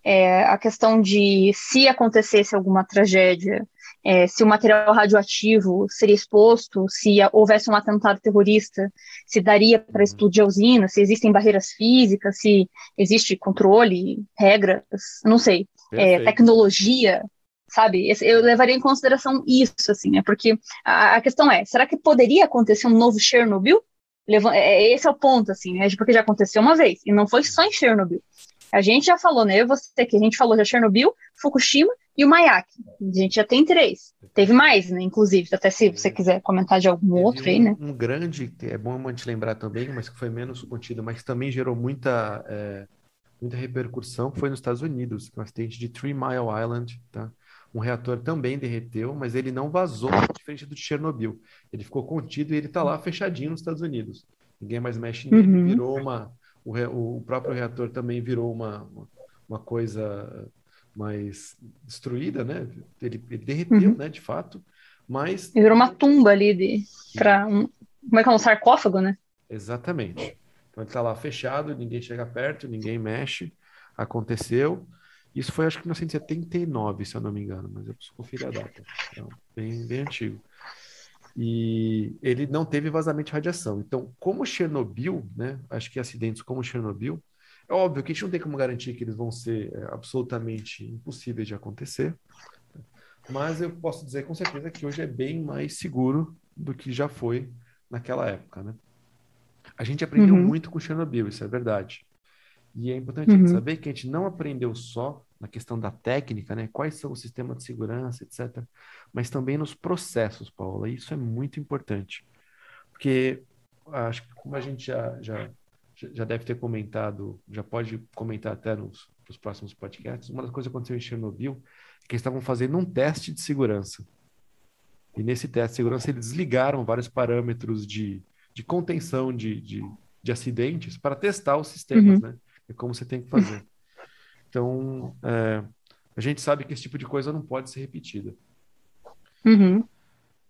é, a questão de se acontecesse alguma tragédia, é, se o material radioativo seria exposto, se houvesse um atentado terrorista, se daria para explodir a usina, se existem barreiras físicas, se existe controle, regras, não sei, é, tecnologia, sabe? Eu levaria em consideração isso, assim, né? Porque a, a questão é, será que poderia acontecer um novo Chernobyl? É, é, esse é o ponto, assim, né? Porque já aconteceu uma vez, e não foi só em Chernobyl. A gente já falou, né? Eu você que a gente falou já Chernobyl, Fukushima e o Mayak. A gente já tem três. Teve mais, né? Inclusive, até se você quiser comentar de algum Teve outro um, aí, né? Um grande, é bom a gente lembrar também, mas que foi menos contido, mas também gerou muita, é, muita repercussão, foi nos Estados Unidos, com o acidente de Three Mile Island, tá? Um reator também derreteu, mas ele não vazou, diferente do de Chernobyl. Ele ficou contido e ele está lá fechadinho nos Estados Unidos. Ninguém mais mexe nele, uhum. virou uma. O, re, o, próprio reator também virou uma, uma coisa mais destruída, né? Ele, ele derreteu, uhum. né, de fato, mas... Ele virou uma tumba ali de... para um... Como é que é? Um sarcófago, né? Exatamente. Então ele está lá fechado, ninguém chega perto, ninguém mexe, aconteceu... Isso foi acho que em 1979, se eu não me engano, mas eu preciso conferir a data. Então, bem, bem antigo. E ele não teve vazamento de radiação. Então, como Chernobyl, né? Acho que acidentes como Chernobyl, é óbvio que a gente não tem como garantir que eles vão ser é, absolutamente impossíveis de acontecer, mas eu posso dizer com certeza que hoje é bem mais seguro do que já foi naquela época, né? A gente aprendeu uhum. muito com Chernobyl, isso é verdade. E é importante uhum. saber que a gente não aprendeu só na questão da técnica, né? Quais são os sistemas de segurança, etc. Mas também nos processos, Paula. Isso é muito importante. Porque acho que como a gente já, já, já deve ter comentado, já pode comentar até nos, nos próximos podcasts, uma das coisas que aconteceu em Chernobyl é que eles estavam fazendo um teste de segurança. E nesse teste de segurança eles desligaram vários parâmetros de, de contenção de, de, de acidentes para testar os sistemas, uhum. né? É como você tem que fazer. Então, é, a gente sabe que esse tipo de coisa não pode ser repetida. Uhum.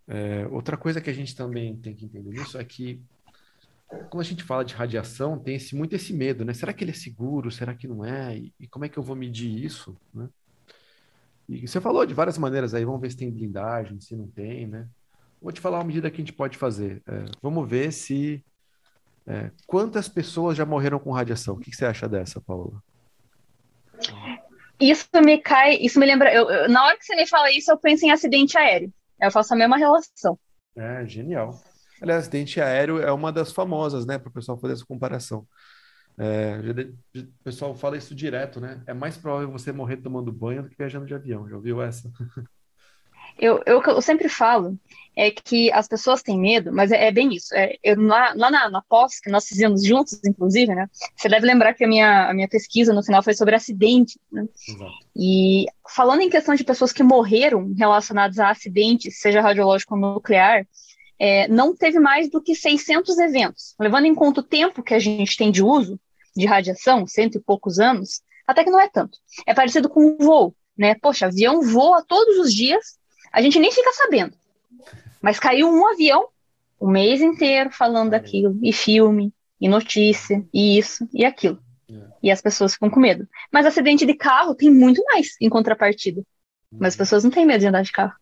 É, outra coisa que a gente também tem que entender nisso é que quando a gente fala de radiação, tem esse, muito esse medo, né? Será que ele é seguro? Será que não é? E, e como é que eu vou medir isso, né? E você falou de várias maneiras aí, vamos ver se tem blindagem, se não tem, né? Vou te falar uma medida que a gente pode fazer. É, vamos ver se é, quantas pessoas já morreram com radiação? O que, que você acha dessa, Paula? Isso me cai, isso me lembra. Eu, eu, na hora que você me fala isso, eu penso em acidente aéreo. Eu faço a mesma relação. É, genial. Aliás, acidente aéreo é uma das famosas, né, para o pessoal fazer essa comparação. É, o pessoal fala isso direto, né? É mais provável você morrer tomando banho do que viajando de avião. Já ouviu essa? Eu, eu, eu sempre falo é que as pessoas têm medo, mas é, é bem isso. É, eu, lá lá na, na pós, que nós fizemos juntos, inclusive, né? Você deve lembrar que a minha, a minha pesquisa no final foi sobre acidente, né? Exato. E falando em questão de pessoas que morreram relacionadas a acidentes, seja radiológico ou nuclear, é, não teve mais do que 600 eventos. Levando em conta o tempo que a gente tem de uso de radiação, cento e poucos anos, até que não é tanto. É parecido com o voo, né? Poxa, avião voa todos os dias, a gente nem fica sabendo. Mas caiu um avião o mês inteiro falando daquilo, e filme, e notícia, e isso, e aquilo. É. E as pessoas ficam com medo. Mas acidente de carro tem muito mais em contrapartida. Mas as uhum. pessoas não têm medo de andar de carro.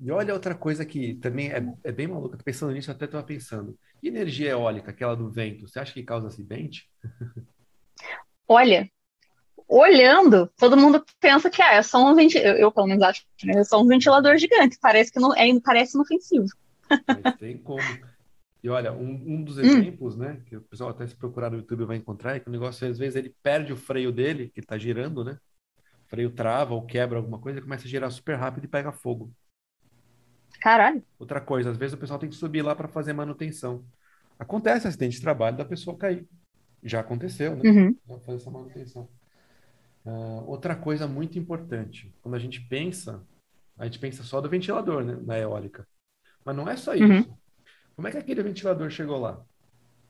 E olha outra coisa que também é, é bem maluca, pensando nisso, até estava pensando. E energia eólica, aquela do vento, você acha que causa acidente? (laughs) Olha, olhando, todo mundo pensa que ah, é só um ventilador. Eu, eu, pelo menos acho que é só um ventilador gigante. Parece que não é, parece inofensivo. Mas tem como. E olha, um, um dos hum. exemplos, hum. né, que o pessoal até se procurar no YouTube vai encontrar, é que o negócio, às vezes, ele perde o freio dele, que está girando, né? freio trava ou quebra alguma coisa, começa a girar super rápido e pega fogo. Caralho. Outra coisa, às vezes o pessoal tem que subir lá para fazer manutenção. Acontece acidente de trabalho da pessoa cair. Já aconteceu, né? Uhum. Fazer essa manutenção. Uh, outra coisa muito importante, quando a gente pensa, a gente pensa só do ventilador, né, na eólica. Mas não é só isso. Uhum. Como é que aquele ventilador chegou lá?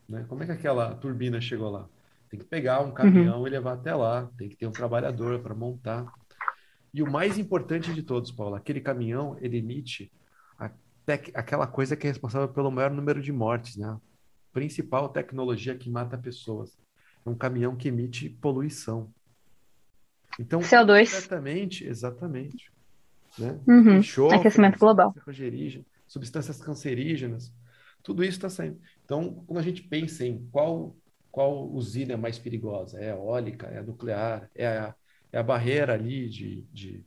Né? Como é que aquela turbina chegou lá? Tem que pegar um caminhão uhum. e levar até lá, tem que ter um trabalhador para montar. E o mais importante de todos, Paula, aquele caminhão, ele emite aquela coisa que é responsável pelo maior número de mortes, né? A principal tecnologia que mata pessoas. É um caminhão que emite poluição. Então, CO2. Exatamente, exatamente. Né? Uhum. Enxofre, Aquecimento global. Substâncias cancerígenas. Tudo isso está saindo. Então, quando a gente pensa em qual, qual usina é mais perigosa, é a eólica, é a nuclear, é a, é a barreira ali de, de,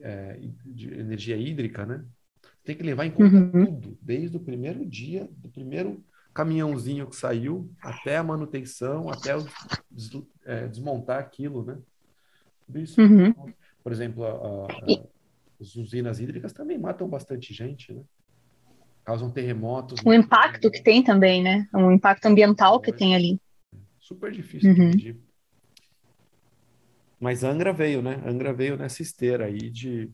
é, de energia hídrica, né? Tem que levar em conta uhum. tudo, desde o primeiro dia, do primeiro caminhãozinho que saiu, até a manutenção, até o des, é, desmontar aquilo, né? Tudo isso. Uhum. Por exemplo, a, a, as usinas hídricas também matam bastante gente, né? Causam terremotos. O impacto que tem também, né? O impacto ambiental que tem ali. Super difícil uhum. de medir. Mas Angra veio, né? Angra veio nessa esteira aí de,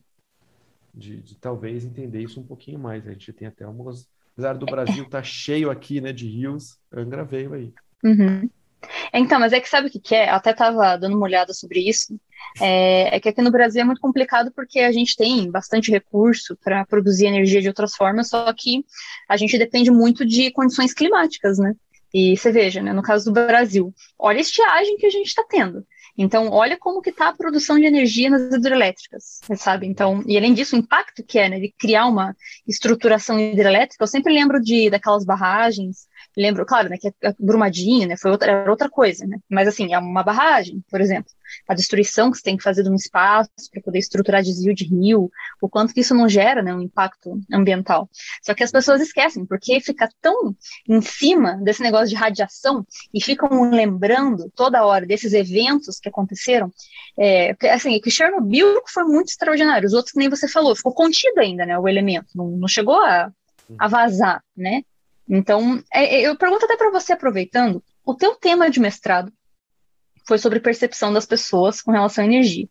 de, de, talvez entender isso um pouquinho mais. A gente tem até algumas. Apesar do Brasil estar tá cheio aqui, né, de rios, Angra veio aí. Uhum. Então, mas é que sabe o que, que é? Eu até estava dando uma olhada sobre isso. É, é, que aqui no Brasil é muito complicado porque a gente tem bastante recurso para produzir energia de outras formas, só que a gente depende muito de condições climáticas, né? E você veja, né, no caso do Brasil, olha a estiagem que a gente está tendo. Então, olha como que está a produção de energia nas hidrelétricas, sabe? Então, e além disso, o impacto que é, né, de criar uma estruturação hidrelétrica, eu sempre lembro de daquelas barragens lembro, claro, né, que a Brumadinho, né, foi outra, era outra coisa, né, mas assim, é uma barragem, por exemplo, a destruição que você tem que fazer de um espaço para poder estruturar desvio de rio, o quanto que isso não gera, né, um impacto ambiental. Só que as pessoas esquecem, porque fica tão em cima desse negócio de radiação e ficam lembrando toda hora desses eventos que aconteceram, é, assim, que Chernobyl foi muito extraordinário, os outros que nem você falou, ficou contido ainda, né, o elemento, não, não chegou a, a vazar, né, então, é, é, eu pergunto até para você, aproveitando, o teu tema de mestrado foi sobre percepção das pessoas com relação à energia.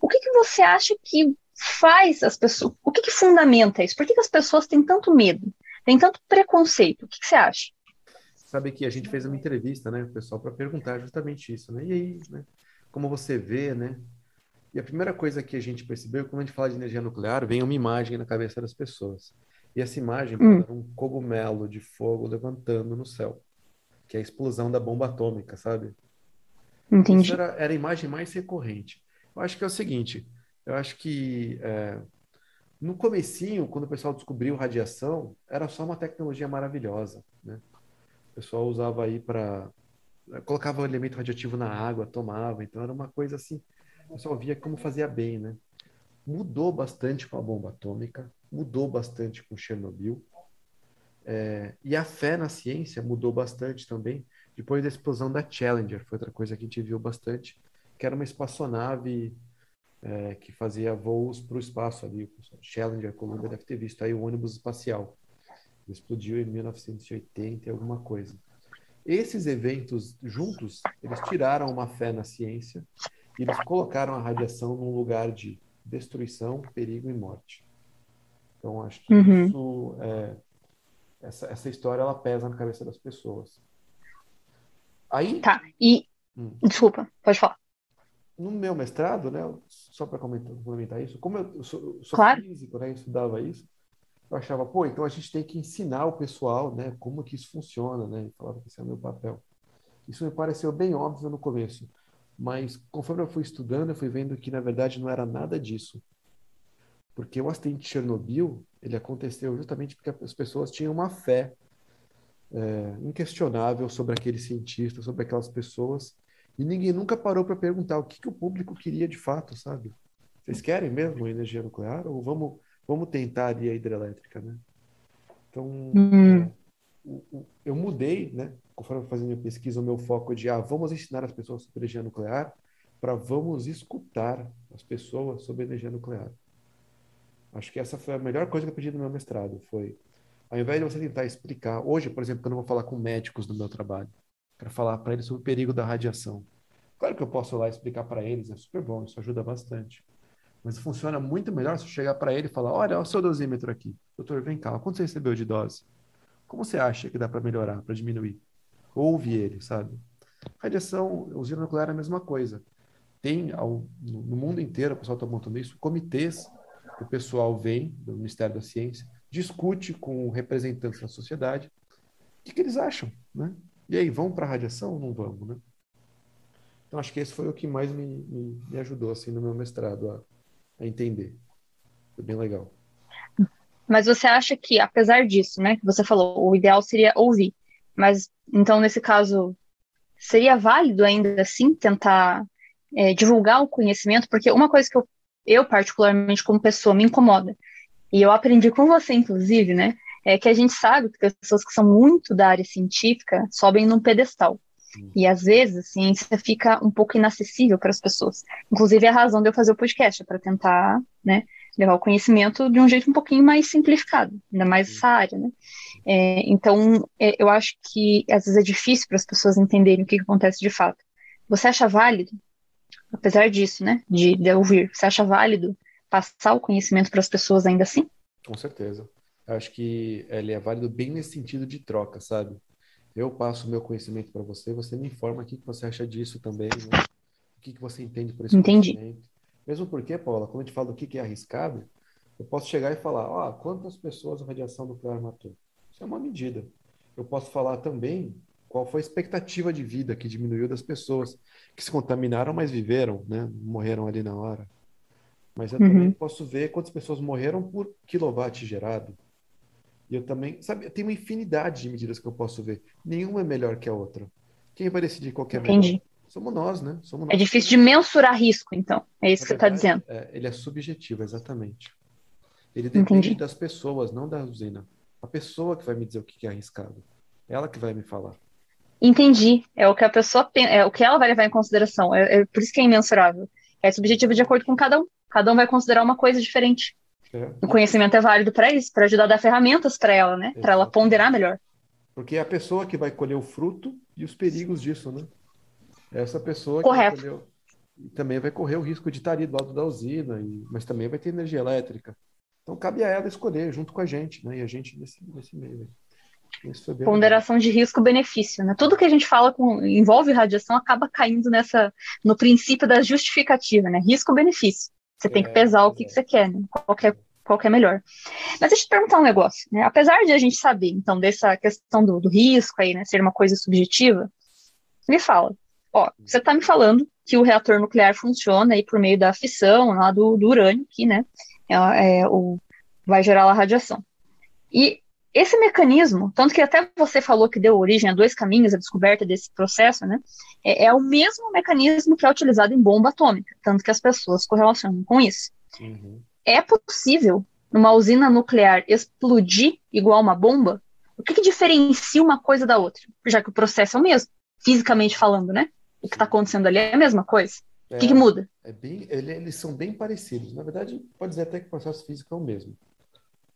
O que, que você acha que faz as pessoas, o que, que fundamenta isso? Por que, que as pessoas têm tanto medo, têm tanto preconceito? O que, que você acha? Sabe que a gente fez uma entrevista, né, pessoal, para perguntar justamente isso, né? E aí, né? Como você vê, né? E a primeira coisa que a gente percebeu, quando a gente fala de energia nuclear, vem uma imagem na cabeça das pessoas. E essa imagem hum. era um cogumelo de fogo levantando no céu, que é a explosão da bomba atômica, sabe? Entendi. Isso era, era a imagem mais recorrente. Eu acho que é o seguinte, eu acho que é, no comecinho, quando o pessoal descobriu radiação, era só uma tecnologia maravilhosa, né? O pessoal usava aí para colocava o um elemento radioativo na água, tomava, então era uma coisa assim, o pessoal via como fazia bem, né? Mudou bastante com a bomba atômica, mudou bastante com Chernobyl. É, e a fé na ciência mudou bastante também depois da explosão da Challenger. Foi outra coisa que a gente viu bastante, que era uma espaçonave é, que fazia voos para o espaço ali. Challenger, Columbia deve ter visto aí o ônibus espacial. Explodiu em 1980 e alguma coisa. Esses eventos juntos, eles tiraram uma fé na ciência e eles colocaram a radiação num lugar de destruição, perigo e morte. Então, acho que uhum. isso, é, essa, essa história, ela pesa na cabeça das pessoas. Aí... Tá, e... Hum. Desculpa, pode falar. No meu mestrado, né, só para complementar isso, como eu sou, sou claro. físico, né, estudava isso, eu achava, pô, então a gente tem que ensinar o pessoal, né, como que isso funciona, né, e falava que esse é o meu papel. Isso me pareceu bem óbvio no começo, mas conforme eu fui estudando, eu fui vendo que, na verdade, não era nada disso. Porque o acidente de Chernobyl, ele aconteceu justamente porque as pessoas tinham uma fé é, inquestionável sobre aquele cientista, sobre aquelas pessoas, e ninguém nunca parou para perguntar o que, que o público queria de fato, sabe? Vocês querem mesmo energia nuclear ou vamos, vamos tentar ali a hidrelétrica, né? Então, uhum. é, eu mudei, né? Conforme eu fazendo minha pesquisa, o meu foco de, ah, vamos ensinar as pessoas sobre energia nuclear, para vamos escutar as pessoas sobre energia nuclear. Acho que essa foi a melhor coisa que eu pedi no meu mestrado, foi ao invés de você tentar explicar, hoje, por exemplo, quando eu vou falar com médicos no meu trabalho, para falar para eles sobre o perigo da radiação. Claro que eu posso lá explicar para eles, é super bom, isso ajuda bastante. Mas funciona muito melhor se eu chegar para ele e falar: olha, olha o seu dosímetro aqui. Doutor, vem cá, quanto você recebeu de dose? Como você acha que dá para melhorar, para diminuir? Ouve ele, sabe? Radiação, usina nuclear é a mesma coisa. Tem ao, no mundo inteiro, o pessoal está montando isso, comitês o pessoal vem do Ministério da Ciência, discute com representantes da sociedade o que, que eles acham, né? E aí, vão para a radiação ou não vamos, né? Então, acho que esse foi o que mais me, me, me ajudou, assim, no meu mestrado a, a entender. Foi bem legal. Mas você acha que, apesar disso, né, que você falou, o ideal seria ouvir, mas então, nesse caso, seria válido ainda assim tentar é, divulgar o conhecimento? Porque uma coisa que eu, eu, particularmente, como pessoa, me incomoda, e eu aprendi com você, inclusive, né, é que a gente sabe que pessoas que são muito da área científica sobem num pedestal. E às vezes a ciência fica um pouco inacessível para as pessoas. Inclusive, é a razão de eu fazer o podcast, é para tentar né, levar o conhecimento de um jeito um pouquinho mais simplificado, ainda mais essa área, né? É, então, é, eu acho que às vezes é difícil para as pessoas entenderem o que, que, acontece de fato. Você acha válido, apesar disso, né, de, de ouvir, você acha válido passar o conhecimento para as pessoas ainda assim? Com certeza. Eu acho que ele é válido bem nesse sentido de troca, sabe? Eu passo o meu conhecimento para você, você me informa o que, que você acha disso também, né? o que, que você entende por esse Entendi. conhecimento. Mesmo porque, Paula, quando a gente fala do que, que é arriscado, eu posso chegar e falar, ó, quantas pessoas a radiação nuclear matou? Isso é uma medida. Eu posso falar também qual foi a expectativa de vida que diminuiu das pessoas que se contaminaram, mas viveram, né? Morreram ali na hora. Mas eu uhum. também posso ver quantas pessoas morreram por quilowatt gerado. E eu também, sabe, tem uma infinidade de medidas que eu posso ver. Nenhuma é melhor que a outra. Quem vai decidir qual é Entendi. melhor? Somos nós, né? Somos é nós. É difícil de mensurar risco, então. É isso Na que você está dizendo. É, ele é subjetivo, exatamente. Ele depende Entendi. das pessoas, não da usina. A pessoa que vai me dizer o que é arriscado. Ela que vai me falar. Entendi. É o que a pessoa é o que ela vai levar em consideração. É, é por isso que é imensurável. É subjetivo de acordo com cada um. Cada um vai considerar uma coisa diferente. É. O conhecimento é válido para isso, para ajudar a dar ferramentas para ela, né? Para ela ponderar melhor. Porque é a pessoa que vai colher o fruto e os perigos disso, né? É essa pessoa Correto. que colher, também vai correr o risco de estar ali do lado da usina, e, mas também vai ter energia elétrica. Então cabe a ela escolher junto com a gente, né? E a gente nesse, nesse meio. Ponderação de risco-benefício, né? Tudo que a gente fala com envolve radiação acaba caindo nessa no princípio da justificativa, né? Risco-benefício. Você tem que é, pesar o que, que você quer, né? qual, que é, qual que é melhor. Mas deixa eu te perguntar um negócio, né? Apesar de a gente saber, então, dessa questão do, do risco aí, né, ser uma coisa subjetiva, me fala, ó, você está me falando que o reator nuclear funciona aí por meio da fissão lá do, do urânio, que, né, é, é, o, vai gerar a radiação. E esse mecanismo, tanto que até você falou que deu origem a dois caminhos, a descoberta desse processo, né? É, é, o mesmo mecanismo que é utilizado em bomba atômica, tanto que as pessoas correlacionam com isso. Uhum. É possível, numa usina nuclear, explodir igual uma bomba? O que, que diferencia uma coisa da outra? Já que o processo é o mesmo, fisicamente falando, né? O que está acontecendo ali é a mesma coisa. É, o que, que muda? É bem, eles são bem parecidos. Na verdade, pode dizer até que o processo físico é o mesmo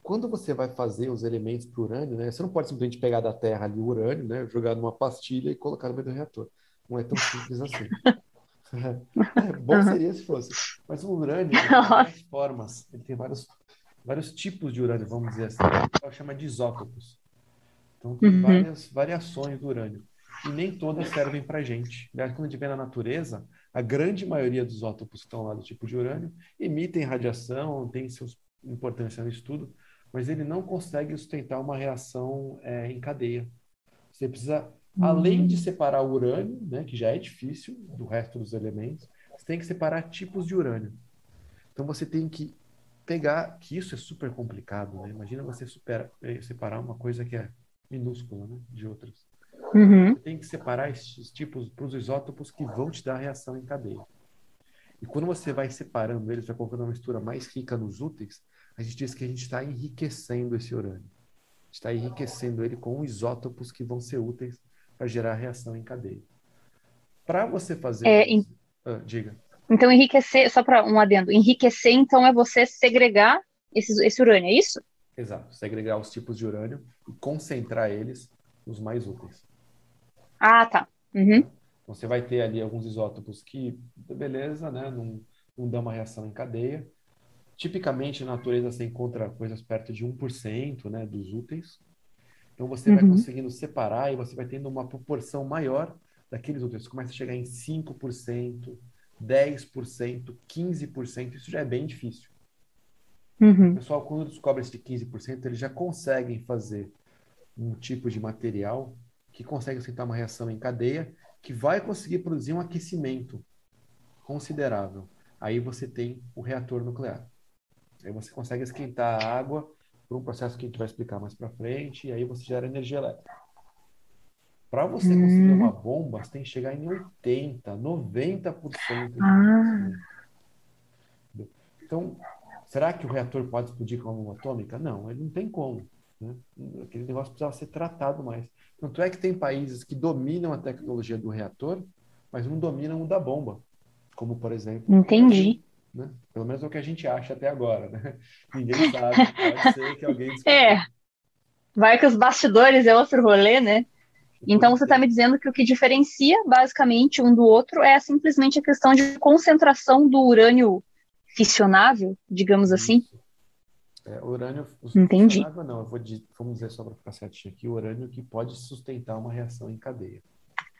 quando você vai fazer os elementos para urânio, né, você não pode simplesmente pegar da Terra ali o urânio, né, jogar numa pastilha e colocar no meio do reator. Não é tão simples assim. (laughs) é, bom seria se fosse. Mas o urânio (laughs) tem várias formas, ele tem vários, vários tipos de urânio, vamos dizer assim. A chama de isótopos. Então tem uhum. várias variações do urânio. E nem todas servem para a gente. Quando a gente vê na natureza, a grande maioria dos isótopos que estão lá do tipo de urânio emitem radiação, tem seus importância no estudo, mas ele não consegue sustentar uma reação é, em cadeia. Você precisa, uhum. além de separar o urânio, né, que já é difícil do resto dos elementos, você tem que separar tipos de urânio. Então você tem que pegar, que isso é super complicado, né? Imagina você supera, é, separar uma coisa que é minúscula, né, de outras. Uhum. Você tem que separar esses tipos para os isótopos que vão te dar reação em cadeia. E quando você vai separando eles, vai colocando uma mistura mais rica nos úteis, a gente diz que a gente está enriquecendo esse urânio. Está enriquecendo ele com isótopos que vão ser úteis para gerar reação em cadeia. Para você fazer. É, Ah, diga. Então, enriquecer, só para um adendo, enriquecer, então, é você segregar esse, esse urânio, é isso? Exato, segregar os tipos de urânio e concentrar eles nos mais úteis. Ah, tá. Uhum. Você vai ter ali alguns isótopos que, beleza, né, não, não dão uma reação em cadeia. Tipicamente, na natureza, você encontra coisas perto de 1% né, dos úteis. Então, você vai Uhum. conseguindo separar e você vai tendo uma proporção maior daqueles úteis. Você começa a chegar em 5%, 10%, 15%. Isso já é bem difícil. O Uhum. pessoal, quando descobre esse de 15%, eles já conseguem fazer um tipo de material que consegue sentar uma reação em cadeia que vai conseguir produzir um aquecimento considerável. Aí você tem o reator nuclear. Aí você consegue esquentar a água por um processo que a gente vai explicar mais para frente, e aí você gera energia elétrica. Para você conseguir Hum. uma bomba, você tem que chegar em 80, 90% de Ah. Então, será que o reator pode explodir com uma bomba atômica? Não, ele não tem como, né? Aquele negócio precisava ser tratado mais. Tanto é que tem países que dominam a tecnologia do reator, mas não dominam o da bomba, como por exemplo Entendi. Né? Pelo menos é o que a gente acha até agora, né? (laughs) Ninguém sabe, pode ser que alguém descubra. (laughs) É, vai que os bastidores é outro rolê, né? Então você está me dizendo que o que diferencia basicamente um do outro é simplesmente a questão de concentração do urânio fissionável, digamos assim. É, urânio, Entendi. não, vou vamos dizer só para ficar certinho aqui, urânio que pode sustentar uma reação em cadeia.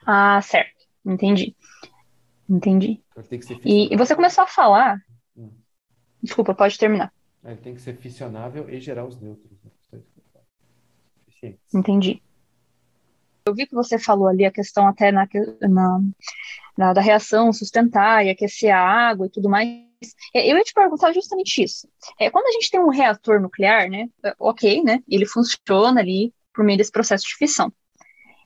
Ah, certo. Entendi. Entendi. Então, E, e você começou a falar. Hum. Desculpa, pode terminar. Ele tem que ser fissionável e gerar os nêutrons. Né? Entendi. Eu vi que você falou ali a questão até na, na, na- da reação sustentar e aquecer a água e tudo mais. É, Eu ia te perguntar justamente isso. É, quando a gente tem um reator nuclear, né? é, Ok, né? Ele funciona ali por meio desse processo de fissão.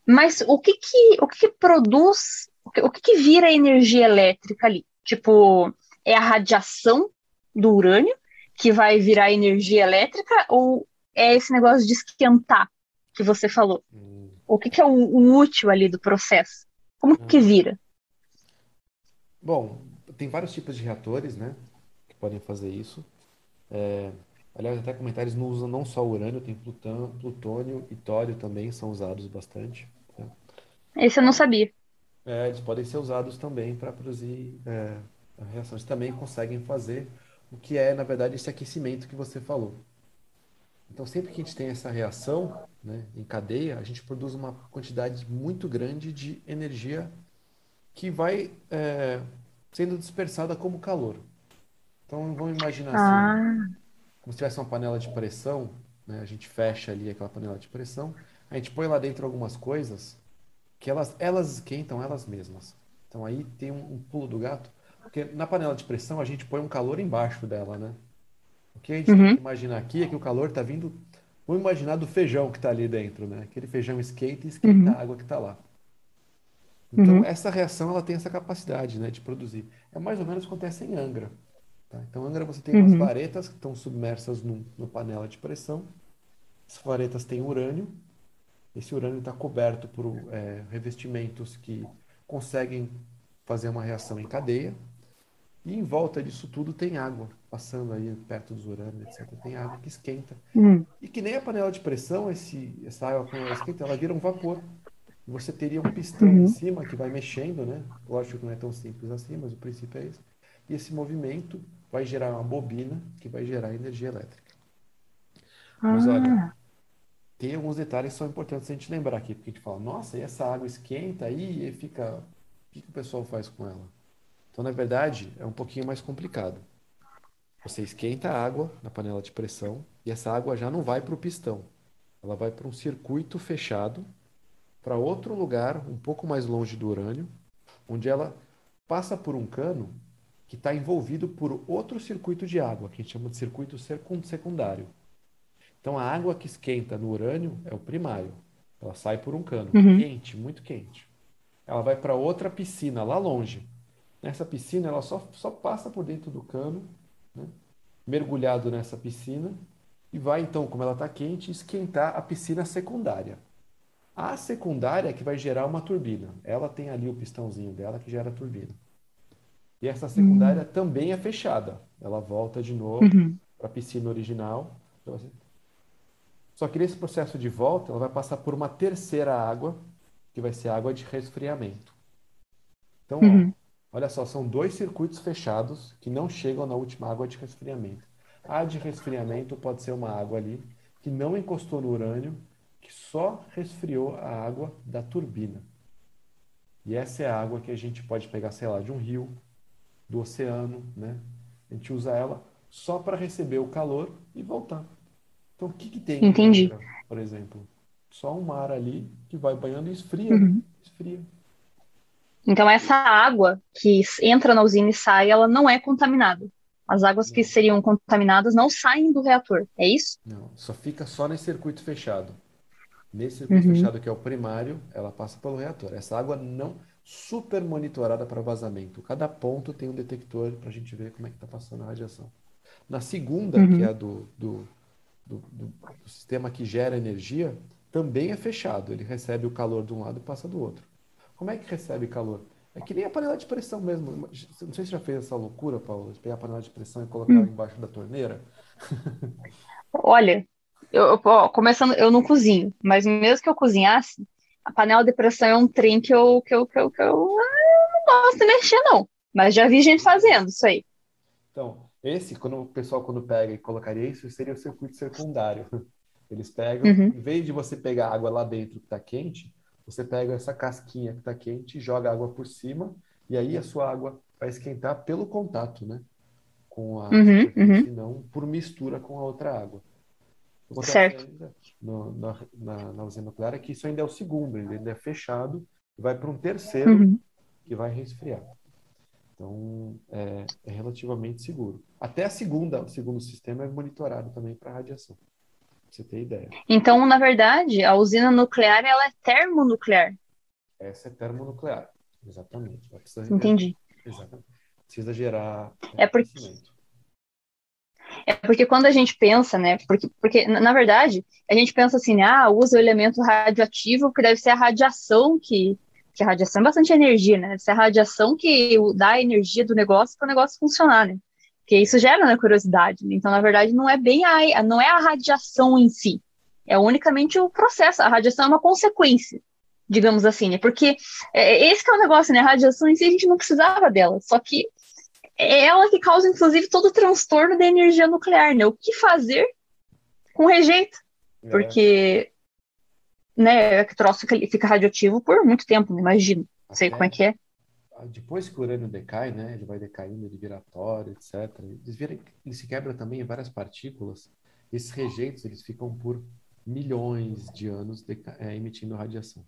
Mas o que que, o que que produz, o que, que vira energia elétrica ali? Tipo, é a radiação do urânio que vai virar energia elétrica ou é esse negócio de esquentar que você falou? Hum, O que que é o, o útil ali do processo? Como que vira? Bom, tem vários tipos de reatores, né? Que podem fazer isso. É, aliás, até comentários não usam não só urânio, tem plutão, plutônio e tório também são usados bastante. né? Esse eu não sabia. É, eles podem ser usados também para produzir é, a reação. Eles também conseguem fazer o que é, na verdade, esse aquecimento que você falou. Então, sempre que a gente tem essa reação, né, em cadeia, a gente produz uma quantidade muito grande de energia que vai é, sendo dispersada como calor. Então, vamos imaginar assim, Ah, como se tivesse uma panela de pressão, né? A gente fecha ali aquela panela de pressão, a gente põe lá dentro algumas coisas que elas, elas esquentam elas mesmas. Então aí tem um, um pulo do gato, porque na panela de pressão a gente põe um calor embaixo dela, né? O que a gente tem Uhum. que imaginar aqui é que o calor está vindo, vamos imaginar do feijão que está ali dentro, né? Aquele feijão esquenta e esquenta Uhum. a água que está lá. Então Uhum. essa reação ela tem essa capacidade, né, de produzir. É mais ou menos o que acontece em Angra. Tá? Então, Angra você tem umas Uhum. varetas que estão submersas num, numa panela de pressão. Essas varetas têm urânio. Esse urânio está coberto por é, revestimentos que conseguem fazer uma reação em cadeia. E em volta disso tudo tem água passando aí perto dos urânios, etc. Tem água que esquenta. Hum. E que nem a panela de pressão, esse, essa água quando ela esquenta, ela vira um vapor. Você teria um pistão em Uhum. cima que vai mexendo, né? Lógico que não é tão simples assim, mas o princípio é esse. E esse movimento vai gerar uma bobina que vai gerar energia elétrica. Mas olha, Ah, tem alguns detalhes que são importantes a gente lembrar aqui, porque a gente fala, nossa, e essa água esquenta aí e fica. O que que o pessoal faz com ela? Então, na verdade, é um pouquinho mais complicado. Você esquenta a água na panela de pressão e essa água já não vai para o pistão. Ela vai para um circuito fechado, para outro lugar, um pouco mais longe do urânio, onde ela passa por um cano que está envolvido por outro circuito de água, que a gente chama de circuito secun- secundário. Então, a água que esquenta no urânio é o primário. Ela sai por um cano, Uhum. quente, muito quente. Ela vai para outra piscina lá longe. Nessa piscina, ela só, só passa por dentro do cano, né? mergulhado nessa piscina, e vai então, como ela está quente, esquentar a piscina secundária. A secundária é que vai gerar uma turbina. Ela tem ali o pistãozinho dela que gera a turbina. E essa secundária uhum. também é fechada. Ela volta de novo uhum. para a piscina original. Só que nesse processo de volta, ela vai passar por uma terceira água, que vai ser água de resfriamento. Então, uhum. ó, olha só, são dois circuitos fechados que não chegam na última água de resfriamento. A de resfriamento pode ser uma água ali que não encostou no urânio, que só resfriou a água da turbina. E essa é a água que a gente pode pegar, sei lá, de um rio, do oceano, né? A gente usa ela só para receber o calor e voltar. Então, o que, que tem? Entendi. por exemplo, só um mar ali que vai banhando e esfria, uhum. esfria. Então, essa água que entra na usina e sai, ela não é contaminada. As águas não. que seriam contaminadas não saem do reator, é isso? Não, só fica só nesse circuito fechado. Nesse circuito uhum. fechado, que é o primário, ela passa pelo reator. Essa água não super monitorada para vazamento. Cada ponto tem um detector para a gente ver como é que está passando a radiação. Na segunda, uhum. que é a do, do, do, do, sistema que gera energia, também é fechado. Ele recebe o calor de um lado e passa do outro. Como é que recebe calor? É que nem a panela de pressão mesmo. Não sei se você já fez essa loucura, Paulo, de pegar a panela de pressão e colocar hum. ela embaixo da torneira. (laughs) Olha, eu, ó, começando, eu não cozinho, mas mesmo que eu cozinhasse, a panela de pressão é um trem que eu, que eu, que eu, que eu, não gosto de mexer, não. Mas já vi gente fazendo isso aí. Então, esse, quando o pessoal quando pega e colocaria isso, seria o circuito secundário. (laughs) Eles pegam, uhum. em vez de você pegar água lá dentro que está quente, você pega essa casquinha que está quente, joga água por cima, e aí a sua água vai esquentar pelo contato, né? Com a uhum, uhum. não por mistura com a outra água. Certo. No, na, na, na, usina nuclear é que isso ainda é o segundo, ainda é fechado, vai para um terceiro uhum. que vai resfriar. Então, é, é, relativamente seguro. Até a segunda, o segundo sistema é monitorado também para radiação. Pra você ter ideia. Então, na verdade, a usina nuclear ela é termonuclear. Essa é termonuclear, exatamente. Entendi. Exatamente. Precisa gerar é porque é porque quando a gente pensa, né, porque, porque na verdade, a gente pensa assim, ah, usa o elemento radioativo, que deve ser a radiação que, que a radiação é bastante energia, né, deve ser a radiação que dá a energia do negócio para o negócio funcionar, né, porque isso gera né, curiosidade, né? então, na verdade, não é bem a, não é a radiação em si, é unicamente o processo, a radiação é uma consequência, digamos assim, né, porque é, esse que é o negócio, né, a radiação em si a gente não precisava dela, só que é ela que causa, inclusive, todo o transtorno da energia nuclear, né? O que fazer com rejeito? É. Porque, né, que troço fica, fica radioativo por muito tempo, imagino. Não sei como é que é. Depois que o urânio decai, né, ele vai decaindo, ele vira tório, etc. Ele, ele se quebra também em várias partículas. Esses rejeitos, eles ficam por milhões de anos é, emitindo radiação.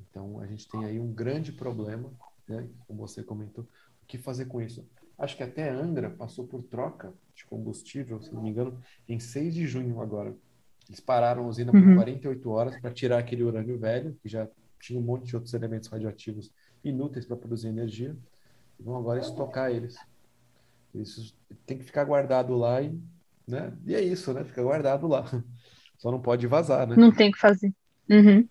Então, a gente tem aí um grande problema, né, como você comentou. O que fazer com isso? Acho que até Angra passou por troca de combustível, se não me engano, em 6 de junho agora. Eles pararam a usina por uhum. 48 horas para tirar aquele urânio velho, que já tinha um monte de outros elementos radioativos inúteis para produzir energia, e vão agora estocar eles. Isso tem que ficar guardado lá e, né? E é isso, né? Fica guardado lá. (laughs) Só não pode vazar, né? Não tem o que fazer. Uhum.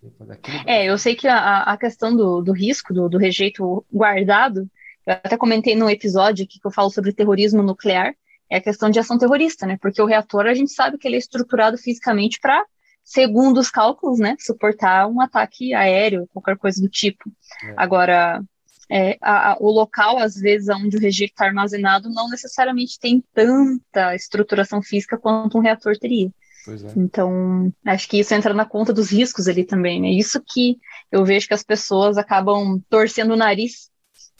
É, eu sei que a, a questão do, do risco, do, do rejeito guardado, eu até comentei no episódio aqui que eu falo sobre terrorismo nuclear, é a questão de ação terrorista, né? Porque o reator a gente sabe que ele é estruturado fisicamente para, segundo os cálculos, né, suportar um ataque aéreo, qualquer coisa do tipo. É. Agora, é, a, a, o local, às vezes, onde o rejeito está armazenado, não necessariamente tem tanta estruturação física quanto um reator teria. É. Então, acho que isso entra na conta dos riscos ali também, né? Isso que eu vejo que as pessoas acabam torcendo o nariz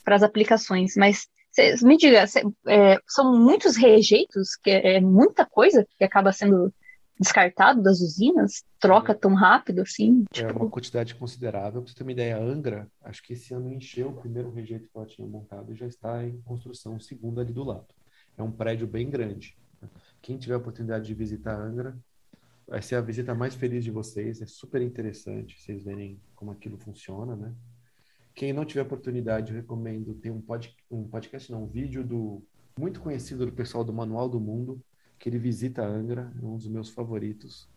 para as aplicações, mas cê, me diga, cê, é, são muitos rejeitos, que é, é muita coisa que acaba sendo descartado das usinas? Troca tão rápido assim? Tipo... É uma quantidade considerável. Para você ter uma ideia, a Angra, acho que esse ano encheu o primeiro rejeito que ela tinha montado e já está em construção, o segundo ali do lado. É um prédio bem grande. Quem tiver a oportunidade de visitar a Angra, vai ser a visita mais feliz de vocês. É super interessante vocês verem como aquilo funciona, né? Quem não tiver oportunidade, eu recomendo. Tem um, pod, um podcast, não, um vídeo do muito conhecido do pessoal do Manual do Mundo, que ele visita a Angra, é um dos meus favoritos.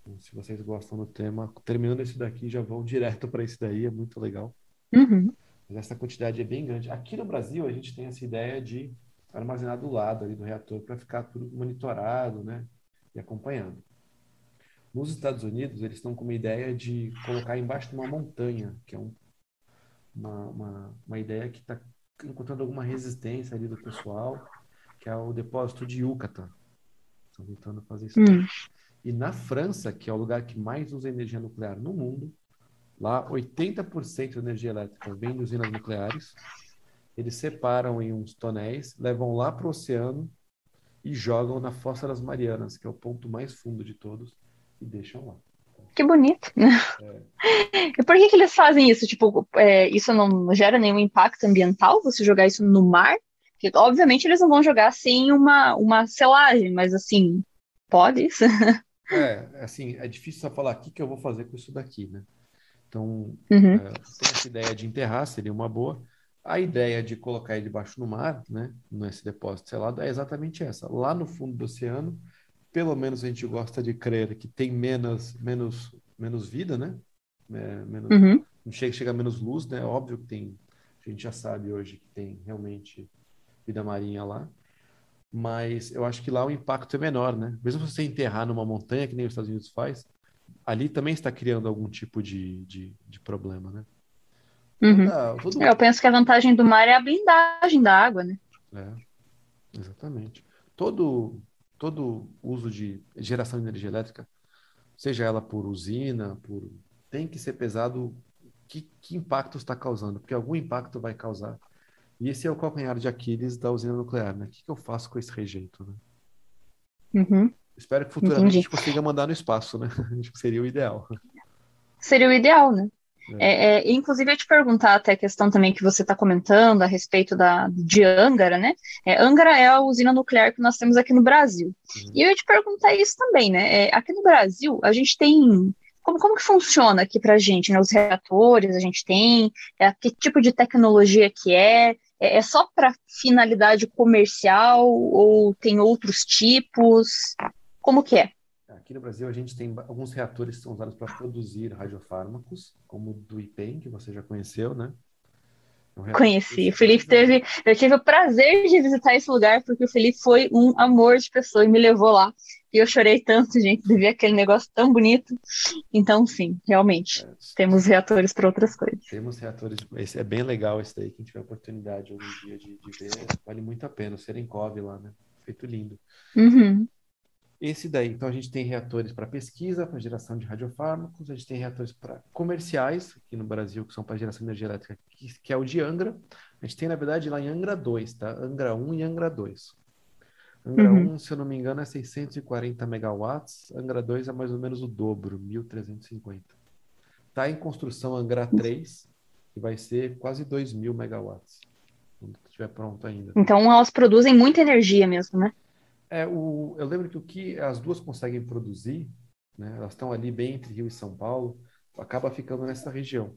Então, se vocês gostam do tema, terminando esse daqui, já vão direto para esse daí, é muito legal. Uhum. Mas essa quantidade é bem grande. Aqui no Brasil, a gente tem essa ideia de armazenar do lado ali do reator para ficar tudo monitorado, né? E acompanhando. Nos Estados Unidos, eles estão com uma ideia de colocar embaixo de uma montanha, que é um, uma, uma, uma ideia que está encontrando alguma resistência ali do pessoal, que é o depósito de Yucatán. Estão tentando fazer isso. Hum. E na França, que é o lugar que mais usa energia nuclear no mundo, lá 80% da energia elétrica vem de usinas nucleares. Eles separam em uns tonéis, levam lá para o oceano e jogam na Fossa das Marianas, que é o ponto mais fundo de todos, e deixam lá. Que bonito. É. (laughs) E por que, que eles fazem isso? Tipo, é, isso não gera nenhum impacto ambiental você jogar isso no mar? Porque, obviamente, eles não vão jogar sem uma, uma selagem, mas assim, pode isso? (laughs) É, assim, é difícil só falar o que, que eu vou fazer com isso daqui, né? Então, uhum. é, tem essa ideia de enterrar, seria uma boa. A ideia de colocar ele debaixo no mar, né, nesse depósito selado, é exatamente essa. Lá no fundo do oceano, pelo menos a gente gosta de crer que tem menos, menos, menos vida, né? É, menos, uhum. Não chega, chega menos luz, né? Óbvio que tem, a gente já sabe hoje que tem realmente vida marinha lá, mas eu acho que lá o impacto é menor, né? Mesmo você enterrar numa montanha, que nem os Estados Unidos faz, ali também está criando algum tipo de, de, de problema, né? Uhum. todo... Eu penso que a vantagem do mar é a blindagem da água, né? É, exatamente. Todo, todo uso de geração de energia elétrica, seja ela por usina, por tem que ser pesado que, que impacto está causando, porque algum impacto vai causar. E esse é o calcanhar de Aquiles da usina nuclear, né? O que, que eu faço com esse rejeito, né? Uhum. Espero que futuramente Entendi. a gente consiga mandar no espaço, né? (laughs) Acho que seria o ideal. Seria o ideal, né? É. É, inclusive, eu te perguntar até a questão também que você está comentando a respeito da, de Angara, né? É, Angara é a usina nuclear que nós temos aqui no Brasil. Uhum. E eu ia te perguntar isso também, né? É, aqui no Brasil, a gente tem. Como, como que funciona aqui para a gente, né? Os reatores a gente tem, é, que tipo de tecnologia que é? É, é só para finalidade comercial ou tem outros tipos? Como que é? Aqui no Brasil, a gente tem alguns reatores que são usados para produzir radiofármacos, como o do IPEM, que você já conheceu, né? É um Conheci. O Felipe teve. Eu tive o prazer de visitar esse lugar, porque o Felipe foi um amor de pessoa e me levou lá. E eu chorei tanto, gente, de ver aquele negócio tão bonito. Então, sim, realmente. É, temos reatores para outras coisas. Temos reatores. Esse é bem legal esse daí. Quem tiver oportunidade algum dia de, de ver, vale muito a pena. O Serenkov lá, né? Feito lindo. Uhum. Esse daí, então a gente tem reatores para pesquisa, para geração de radiofármacos, a gente tem reatores para comerciais, aqui no Brasil, que são para geração de energia elétrica, que, que, é o de Angra. A gente tem, na verdade, lá em Angra 2, tá? Angra 1 e Angra 2. Angra uhum. 1, se eu não me engano, é 640 megawatts, Angra 2 é mais ou menos o dobro, 1.350. Está em construção Angra 3, que vai ser quase 2.000 megawatts, quando estiver pronto ainda. Então elas produzem muita energia mesmo, né? É, o, eu lembro que o que as duas conseguem produzir, né, elas estão ali bem entre Rio e São Paulo, acaba ficando nessa região.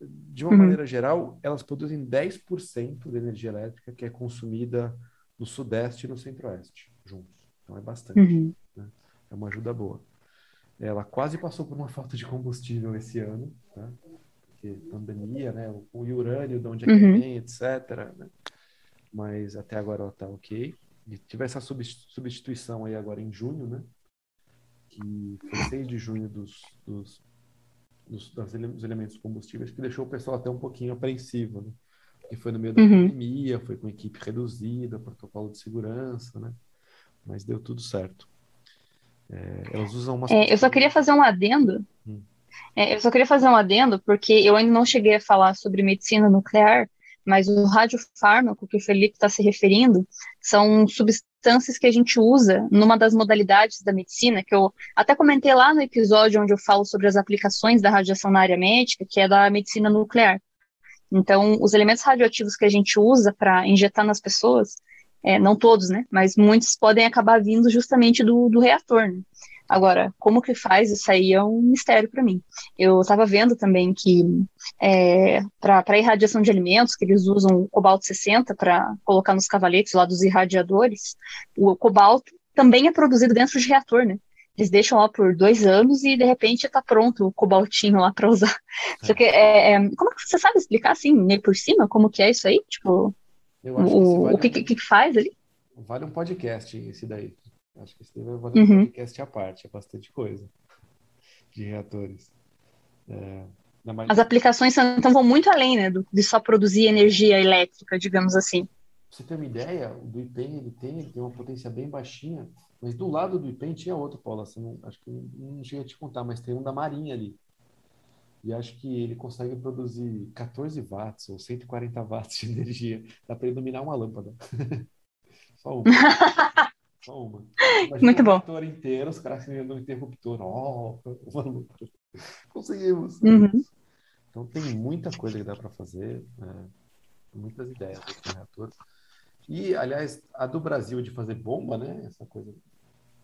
De uma uhum. maneira geral, elas produzem 10% da energia elétrica que é consumida no Sudeste e no Centro-Oeste, juntos. Então é bastante. Uhum. Né? É uma ajuda boa. Ela quase passou por uma (laughs) falta de combustível esse ano, tá? porque pandemia, né? O, o urânio, de onde é que uhum. vem, etc. Né? Mas até agora ela está ok e tive essa substituição aí agora em junho, né? Que foi 6 de junho dos, dos, dos, dos elementos combustíveis, que deixou o pessoal até um pouquinho apreensivo, né? Que foi no meio da uhum. pandemia, foi com equipe reduzida, protocolo de segurança, né? Mas deu tudo certo. É, elas usam uma. É, eu só queria fazer um adendo. Hum. É, eu só queria fazer um adendo, porque eu ainda não cheguei a falar sobre medicina nuclear, mas o radiofármaco que o Felipe está se referindo são substâncias que a gente usa numa das modalidades da medicina, que eu até comentei lá no episódio onde eu falo sobre as aplicações da radiação na área médica, que é da medicina nuclear. Então, os elementos radioativos que a gente usa para injetar nas pessoas, é, não todos, né, mas muitos podem acabar vindo justamente do, do reator, né? Agora, como que faz isso aí é um mistério para mim. Eu estava vendo também que é, para irradiação de alimentos, que eles usam cobalto 60 para colocar nos cavaletes lá dos irradiadores, o cobalto também é produzido dentro de reator, né? Eles deixam lá por dois anos e de repente está pronto o cobaltinho lá para usar. (laughs) Só que é, é, como que você sabe explicar assim, meio por cima, como que é isso aí? Tipo, o, vale o que, um, que, faz ali? Vale um podcast esse daí. Acho que esse vai valer uhum. um podcast à parte, é bastante coisa de reatores. É, As aplicações então vão muito além, né, do, de só produzir energia elétrica, digamos assim. Pra você ter uma ideia, o do IPEM ele tem, ele tem uma potência bem baixinha, mas do lado do IPEM tinha outro, Paula. Não, acho que não, não cheguei a te contar, mas tem um da Marinha ali. E acho que ele consegue produzir 14 watts ou 140 watts de (laughs) energia. Dá para iluminar uma lâmpada. (laughs) Só uma. (laughs) Só uma. Imagina Muito bom. O inteiro, os caras se no interruptor. Ó, (laughs) oh, conseguimos. Uhum. Então tem muita coisa que dá para fazer. Né? Muitas ideias desse reator. E, aliás, a do Brasil de fazer bomba, né? Essa coisa.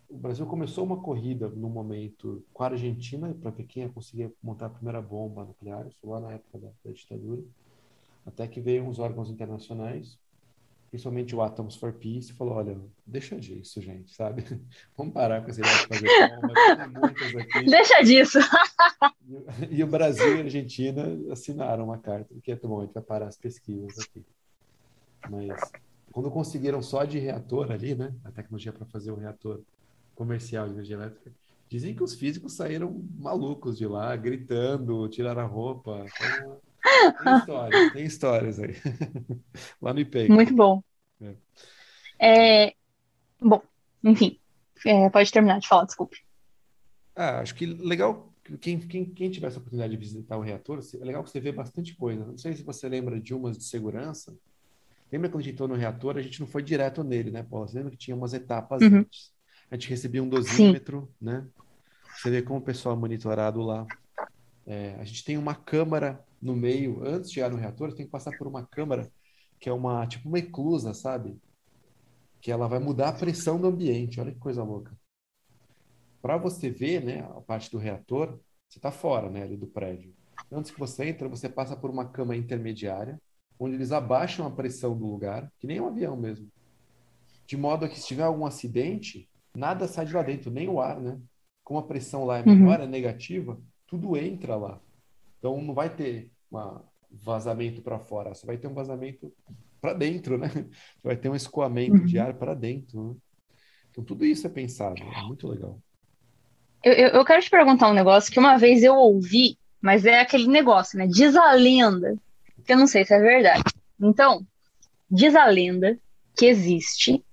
O Brasil começou uma corrida no momento com a Argentina para ver quem ia conseguir montar a primeira bomba nuclear, isso lá na época da, da ditadura. Até que veio uns órgãos internacionais, principalmente o Atoms for Peace, falou: olha, deixa disso, gente, sabe? (laughs) Vamos parar com esse negócio de fazer aqui. (laughs) Deixa disso! E, (laughs) e, o Brasil e a Argentina assinaram uma carta que é bom, a gente vai parar as pesquisas aqui. Mas quando conseguiram só de reator ali, né, a tecnologia para fazer o reator comercial de energia elétrica, dizem que os físicos saíram malucos de lá, gritando, tiraram a roupa. Então, tem histórias, tem histórias aí. (laughs) lá no IPEI. Muito bom. É. É, bom, enfim, é, pode terminar de falar, desculpe. Ah, acho que legal quem, quem, quem tiver essa oportunidade de visitar o reator, é legal que você vê bastante coisa. Não sei se você lembra de umas de segurança, Lembra quando a gente entrou no reator, a gente não foi direto nele, né, Paula? Você lembra que tinha umas etapas uhum. antes? A gente recebia um dosímetro, Sim. né? Você vê como o pessoal é monitorado lá. É, a gente tem uma câmara no meio, antes de chegar no reator, tem que passar por uma câmara que é uma tipo uma eclusa, sabe? Que ela vai mudar a pressão do ambiente. Olha que coisa louca. Para você ver, né, a parte do reator, você está fora, né, ali do prédio. Antes que você entra, você passa por uma câmara intermediária onde eles abaixam a pressão do lugar, que nem um avião mesmo. De modo que se tiver algum acidente, nada sai de lá dentro, nem o ar, né? Como a pressão lá é uhum. menor, uhum. é negativa, tudo entra lá. Então não vai ter um vazamento para fora, só vai ter um vazamento para dentro, né? (laughs) Vai ter um escoamento uhum. de ar para dentro. Né? Então tudo isso é pensado, é muito legal. Eu, eu, eu quero te perguntar um negócio que uma vez eu ouvi, mas é aquele negócio, né? Diz a lenda que eu não sei se é verdade. Então, diz a lenda que existe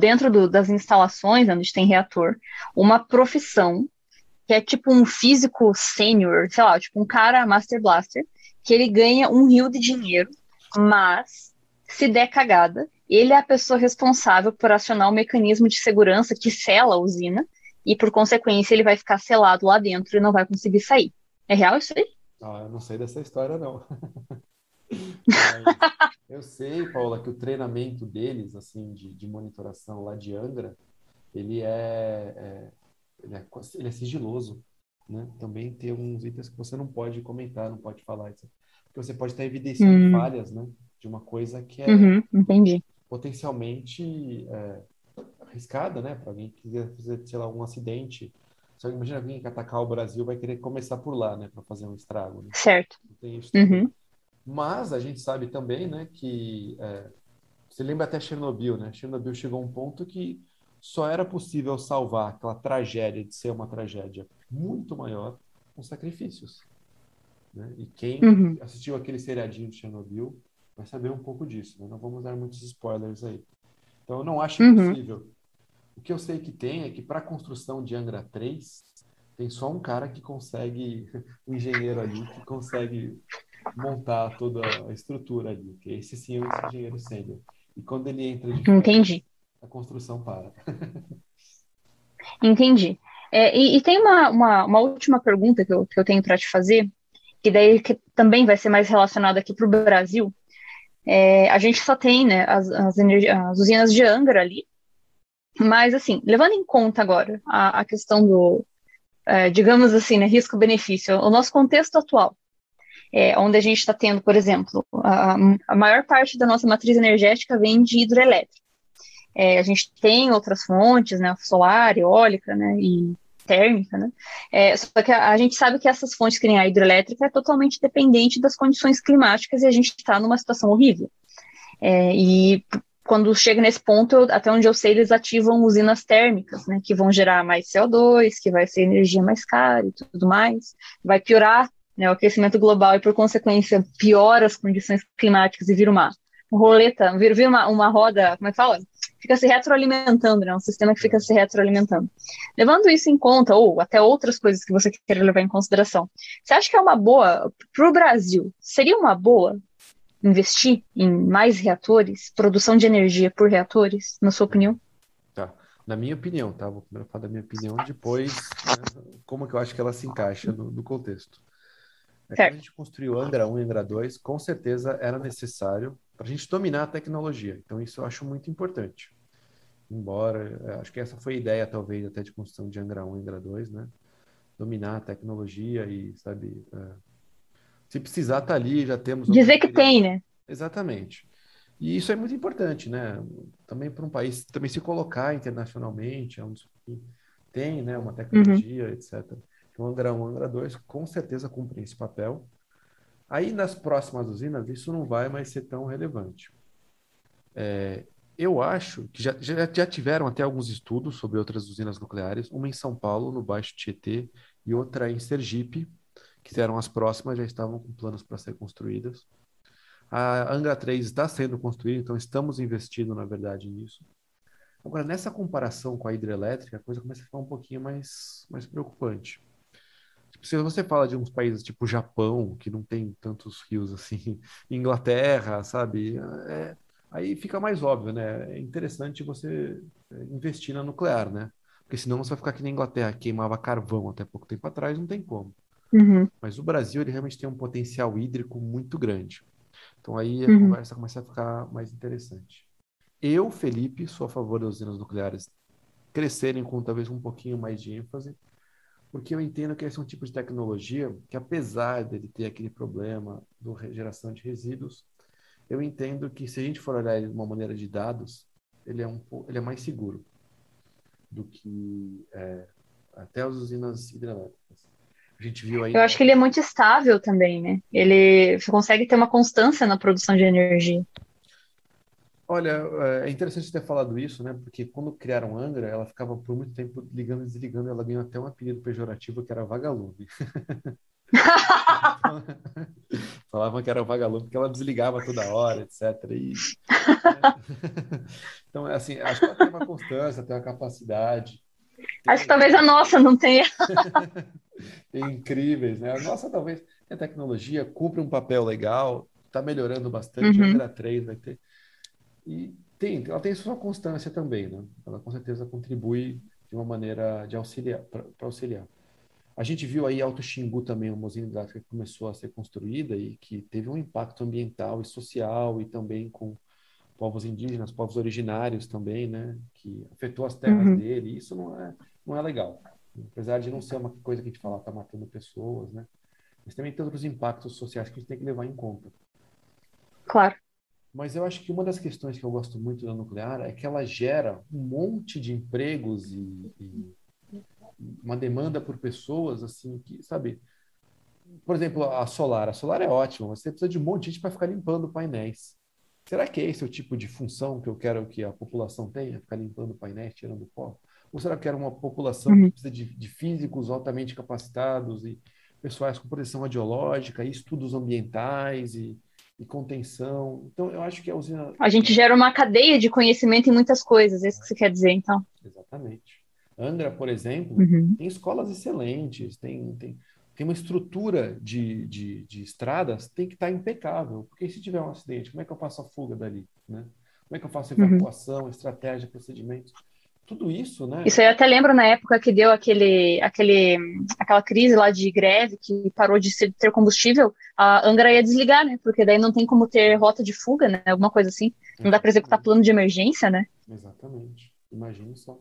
dentro do, das instalações onde tem reator uma profissão que é tipo um físico sênior, sei lá, tipo um cara Master Blaster, que ele ganha um rio de dinheiro, mas se der cagada, ele é a pessoa responsável por acionar o mecanismo de segurança que sela a usina e, por consequência, ele vai ficar selado lá dentro e não vai conseguir sair. É real isso aí? Ah, eu não sei dessa história, não. (laughs) eu sei, Paula, que o treinamento deles, assim, de, de monitoração lá de Angra, ele é, é, ele é, ele é sigiloso, né? Também tem alguns itens que você não pode comentar, não pode falar isso, porque você pode estar evidenciando hum. falhas, né? De uma coisa que é uhum, potencialmente é, arriscada, né? Para alguém que quiser fazer, sei lá, um acidente. Só imagina alguém que atacar o Brasil vai querer começar por lá, né? Para fazer um estrago. Né? Certo. Uhum. Mas a gente sabe também, né, que é, você lembra até Chernobyl, né? Chernobyl chegou a um ponto que só era possível salvar aquela tragédia de ser uma tragédia muito maior com sacrifícios. Né? E quem uhum. assistiu aquele seriadinho de Chernobyl vai saber um pouco disso. Né? Não vamos dar muitos spoilers aí. Então, eu não acho uhum. impossível. O que eu sei que tem é que para a construção de Angra 3, tem só um cara que consegue, (laughs) um engenheiro ali, que consegue montar toda a estrutura ali, que esse sim é o engenheiro sênior. E quando ele entra de Entendi. a construção para. (laughs) Entendi. É, e, e, tem uma, uma, uma, última pergunta que eu, que eu tenho para te fazer, que daí que também vai ser mais relacionada aqui para o Brasil. É, a gente só tem né, as, as, as, usinas de Angra ali, mas assim, levando em conta agora a, a questão do, é, digamos assim, né, risco-benefício, o nosso contexto atual, é, onde a gente está tendo, por exemplo, a, a, maior parte da nossa matriz energética vem de hidrelétrica. É, a gente tem outras fontes, né, solar, eólica, né, e térmica, né? É, só que a, a, gente sabe que essas fontes que nem a hidrelétrica é totalmente dependente das condições climáticas e a gente está numa situação horrível. É, e quando chega nesse ponto, até onde eu sei, eles ativam usinas térmicas, né, que vão gerar mais CO2, que vai ser energia mais cara e tudo mais, vai piorar né, o aquecimento global e, por consequência, piora as condições climáticas e vira uma roleta, vira, vira uma, uma roda, como é que fala? Fica se retroalimentando, né? Um sistema que fica se retroalimentando. Levando isso em conta, ou até outras coisas que você queira levar em consideração, você acha que é uma boa, para o Brasil, seria uma boa investir em mais reatores, produção de energia por reatores, na sua opinião? Tá. Na minha opinião, tá? Vou primeiro falar da minha opinião, depois né, como que eu acho que ela se encaixa no, no contexto. É, quando a gente construiu Angra 1 e Angra 2, com certeza era necessário para a gente dominar a tecnologia. Então, isso eu acho muito importante. Embora, é, acho que essa foi a ideia, talvez, até de construção de Angra 1 e Angra 2, né? Dominar a tecnologia e, sabe, é, se precisar, tá ali, já temos. Dizer que tem, né? Exatamente. E isso é muito importante, né? Também para um país também se colocar internacionalmente, é um tem, né, uma tecnologia, uhum. etc. Então, Angra 1, Angra 2, com certeza cumprem esse papel. Aí, nas próximas usinas, isso não vai mais ser tão relevante. É, eu acho que já, já, já, tiveram até alguns estudos sobre outras usinas nucleares, uma em São Paulo, no Baixo Tietê, e outra em Sergipe, que eram as próximas, já estavam com planos para ser construídas. A Angra 3 está sendo construída, então estamos investindo, na verdade, nisso. Agora, nessa comparação com a hidrelétrica, a coisa começa a ficar um pouquinho mais, mais preocupante. Tipo, se você fala de uns países tipo Japão, que não tem tantos rios assim, (laughs) Inglaterra, sabe? É, aí fica mais óbvio, né? É interessante você é, investir na nuclear, né? Porque senão você vai ficar aqui na Inglaterra, queimava carvão até pouco tempo atrás, não tem como. Uhum. Mas o Brasil, ele realmente tem um potencial hídrico muito grande. Então aí a uhum. conversa começa a ficar mais interessante. Eu, Felipe, sou a favor das usinas nucleares crescerem com talvez um pouquinho mais de ênfase, porque eu entendo que esse é um tipo de tecnologia que, apesar dele ter aquele problema do geração de resíduos, eu entendo que se a gente for olhar ele de uma maneira de dados, ele é, um, ele é mais seguro do que é, até as usinas hidrelétricas. A gente viu aí. Eu acho que ele é muito estável também, né? Ele consegue ter uma constância na produção de energia. Olha, é interessante ter falado isso, né? Porque quando criaram Angra, ela ficava por muito tempo ligando e desligando, ela ganhou até um apelido pejorativo que era vagalume. (laughs) (laughs) Falavam que era vagalume porque ela desligava toda hora, etc. E... então, assim, acho que ela tem uma constância, tem uma capacidade. Acho que talvez a nossa não tenha. (laughs) incríveis, né? A nossa talvez a tecnologia cumpre um papel legal, está melhorando bastante, uhum. a 3 vai ter. E tem, ela tem sua constância também, né? Ela com certeza contribui de uma maneira de auxiliar, para auxiliar. A gente viu aí Alto Xingu também, uma usina hidráulica que começou a ser construída e que teve um impacto ambiental e social e também com povos indígenas, povos originários também, né? Que afetou as terras uhum. dele. E isso não é, não é legal. Apesar de não ser uma coisa que a gente fala, está matando pessoas, né? Mas também tem outros impactos sociais que a gente tem que levar em conta. Claro. Mas eu acho que uma das questões que eu gosto muito da nuclear é que ela gera um monte de empregos e, e uma demanda por pessoas, assim, que, sabe? Por exemplo, a solar. A solar é ótima, mas você precisa de um monte de gente para ficar limpando painéis. Será que esse é o tipo de função que eu quero que a população tenha? Ficar limpando painéis, tirando pó? Ou será que era uma população uhum. que precisa de, de, físicos altamente capacitados e pessoais com proteção radiológica, e estudos ambientais e, e, contenção? Então, eu acho que a usina. A gente gera uma cadeia de conhecimento em muitas coisas, é isso que você quer dizer, então. Exatamente. Angra, por exemplo, uhum. tem escolas excelentes, tem, tem, tem uma estrutura de, de, de estradas, tem que estar impecável, porque se tiver um acidente, como é que eu faço a fuga dali? Né? Como é que eu faço a uhum. evacuação, uhum. estratégia, procedimentos? tudo isso, né? Isso eu até lembro na época que deu aquele, aquele, aquela crise lá de greve que parou de ser, ter combustível, a Angra ia desligar, né? Porque daí não tem como ter rota de fuga, né? Alguma coisa assim. Não dá para executar plano de emergência, né? Exatamente. Imagine só.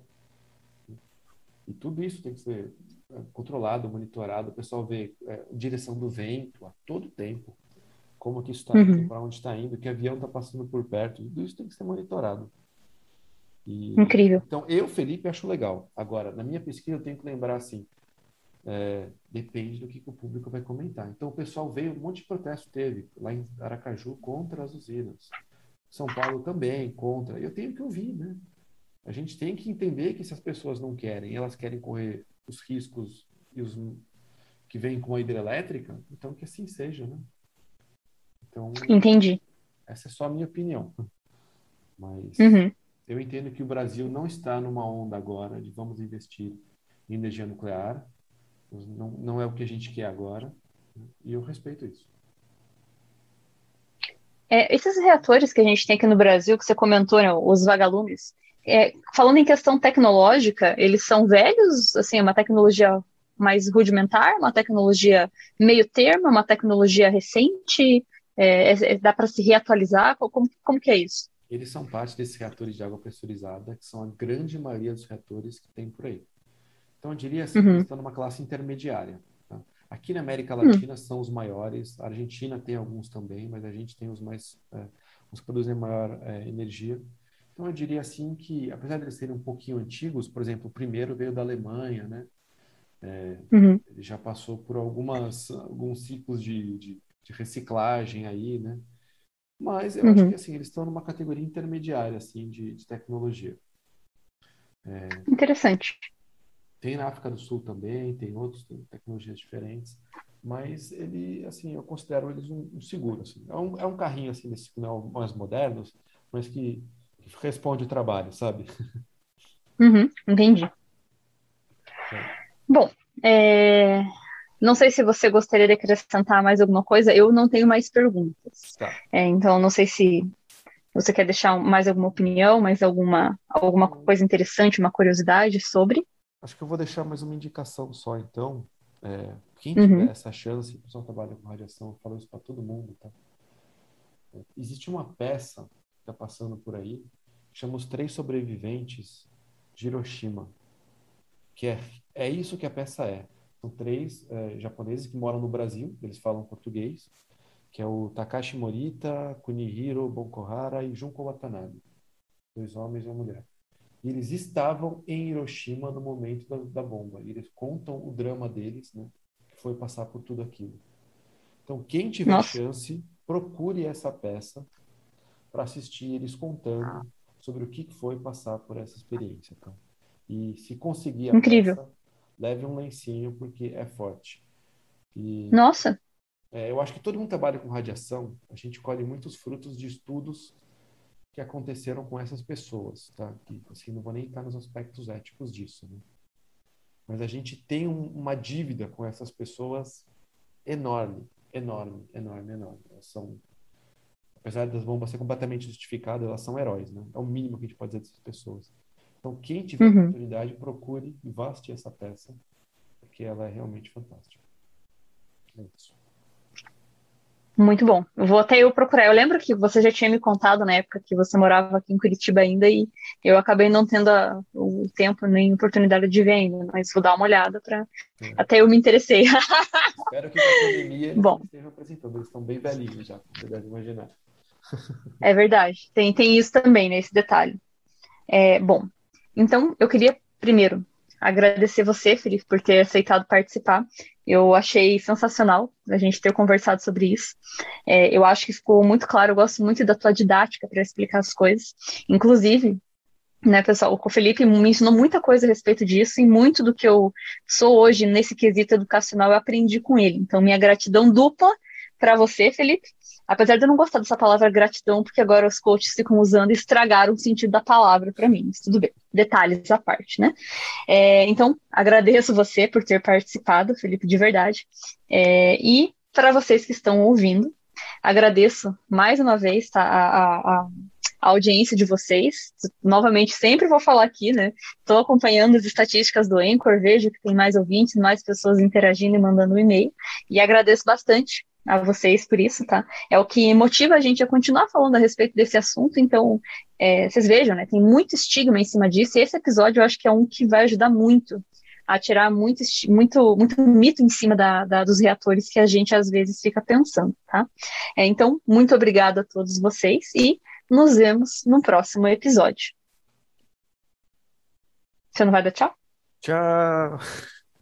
E tudo isso tem que ser é, controlado, monitorado. O pessoal vê é, direção do vento a todo tempo. Como que isso está uhum. indo, para onde está indo, que avião está passando por perto. Tudo isso tem que ser monitorado. E, Incrível. Então, eu, Felipe, acho legal. Agora, na minha pesquisa, eu tenho que lembrar assim: é, depende do que, que, o público vai comentar. Então, o pessoal veio, um monte de protesto teve lá em Aracaju contra as usinas. São Paulo também contra. Eu tenho que ouvir, né? A gente tem que entender que se as pessoas não querem, elas querem correr os riscos e os que vêm com a hidrelétrica, então que assim seja, né? Então, Entendi. Essa é só a minha opinião. Mas uhum. eu entendo que o Brasil não está numa onda agora de vamos investir em energia nuclear. Não, não é o que a gente quer agora. E eu respeito isso. É, esses reatores que a gente tem aqui no Brasil, que você comentou, né, os vagalumes, é, falando em questão tecnológica, eles são velhos, assim, é uma tecnologia mais rudimentar, uma tecnologia meio termo, uma tecnologia recente, é, é, é dá para se reatualizar? Como, como que é isso? Eles são parte desses reatores de água pressurizada, que são a grande maioria dos reatores que tem por aí. Então, eu diria assim, uhum. estão numa classe intermediária. Tá? Aqui na América Latina uhum. são os maiores, a Argentina tem alguns também, mas a gente tem os mais, é, os que produzem maior é, energia. Então, eu diria assim que, apesar de eles serem um pouquinho antigos, por exemplo, o primeiro veio da Alemanha, né? É, uhum. Ele já passou por algumas, alguns ciclos de, de, de reciclagem aí, né? Mas eu uhum. acho que assim, eles estão numa categoria intermediária assim, de, de tecnologia. É, Interessante. Tem na África do Sul também, tem outras tecnologias diferentes, mas ele, assim, eu considero eles um, um seguro. Assim. É, um, é um carrinho assim, desse não mais modernos, mas que responde o trabalho, sabe? Uhum, entendi. É. Bom, é... não sei se você gostaria de acrescentar mais alguma coisa. Eu não tenho mais perguntas. Tá. É, então, não sei se você quer deixar mais alguma opinião, mais alguma, alguma coisa interessante, uma curiosidade sobre. Acho que eu vou deixar mais uma indicação só, então. É, quem tiver uhum. essa chance, o pessoal trabalha com radiação, eu falo isso para todo mundo, tá? É, existe uma peça está passando por aí, chama Os Três Sobreviventes de Hiroshima, que é, é isso que a peça é. São três é, japoneses que moram no Brasil, eles falam português, que é o Takashi Morita, Kunihiro Bonkohara e Junko Watanabe. Dois homens e uma mulher. E eles estavam em Hiroshima no momento da, da bomba. E eles contam o drama deles, né? Que foi passar por tudo aquilo. Então, quem tiver Nossa. chance, procure essa peça para assistir eles contando sobre o que foi passar por essa experiência. Tá? E se conseguir a Incrível. peça, leve um lencinho, porque é forte. E, Nossa! É, eu acho que todo mundo trabalha com radiação, a gente colhe muitos frutos de estudos que aconteceram com essas pessoas, tá? Que, assim, não vou nem entrar nos aspectos éticos disso, né? Mas a gente tem um, uma dívida com essas pessoas enorme, enorme, enorme, enorme. Elas são, apesar das bombas ser completamente justificadas, elas são heróis, né? É o mínimo que a gente pode dizer dessas pessoas. Então, quem tiver uhum. oportunidade, procure e vá assistir essa peça, porque ela é realmente fantástica. É isso. Muito bom. Eu vou até eu procurar. Eu lembro que você já tinha me contado na época que você morava aqui em Curitiba ainda e eu acabei não tendo a, o tempo nem oportunidade de ver ainda, mas vou dar uma olhada para é. até eu me interessei. (laughs) Espero que a pandemia eles bom. estejam apresentando. Eles estão bem velhinhos já, você deve imaginar. É verdade. Tem, tem isso também, né, esse detalhe. É, bom, então, eu queria, primeiro, agradecer você, Felipe, por ter aceitado participar. Eu achei sensacional a gente ter conversado sobre isso. É, eu acho que ficou muito claro, eu gosto muito da tua didática para explicar as coisas. Inclusive, né, pessoal, o Felipe me ensinou muita coisa a respeito disso e muito do que eu sou hoje nesse quesito educacional eu aprendi com ele. Então, minha gratidão dupla para você, Felipe, Apesar de eu não gostar dessa palavra gratidão, porque agora os coaches ficam usando e estragaram o sentido da palavra para mim, mas tudo bem, detalhes à parte, né? É, então, agradeço você por ter participado, Felipe, de verdade. É, e para vocês que estão ouvindo, agradeço mais uma vez tá, a, a, a audiência de vocês. Novamente, sempre vou falar aqui, né? Estou acompanhando as estatísticas do Anchor, vejo que tem mais ouvintes, mais pessoas interagindo e mandando um e-mail. E agradeço bastante a vocês por isso, tá? É o que motiva a gente a continuar falando a respeito desse assunto. Então, é, vocês vejam, né? Tem muito estigma em cima disso. E esse episódio eu acho que é um que vai ajudar muito a tirar muito, muito, muito mito em cima da, da, dos reatores que a gente às vezes fica pensando, tá? É, então, muito obrigada a todos vocês e nos vemos no próximo episódio. Você não vai dar tchau? Tchau.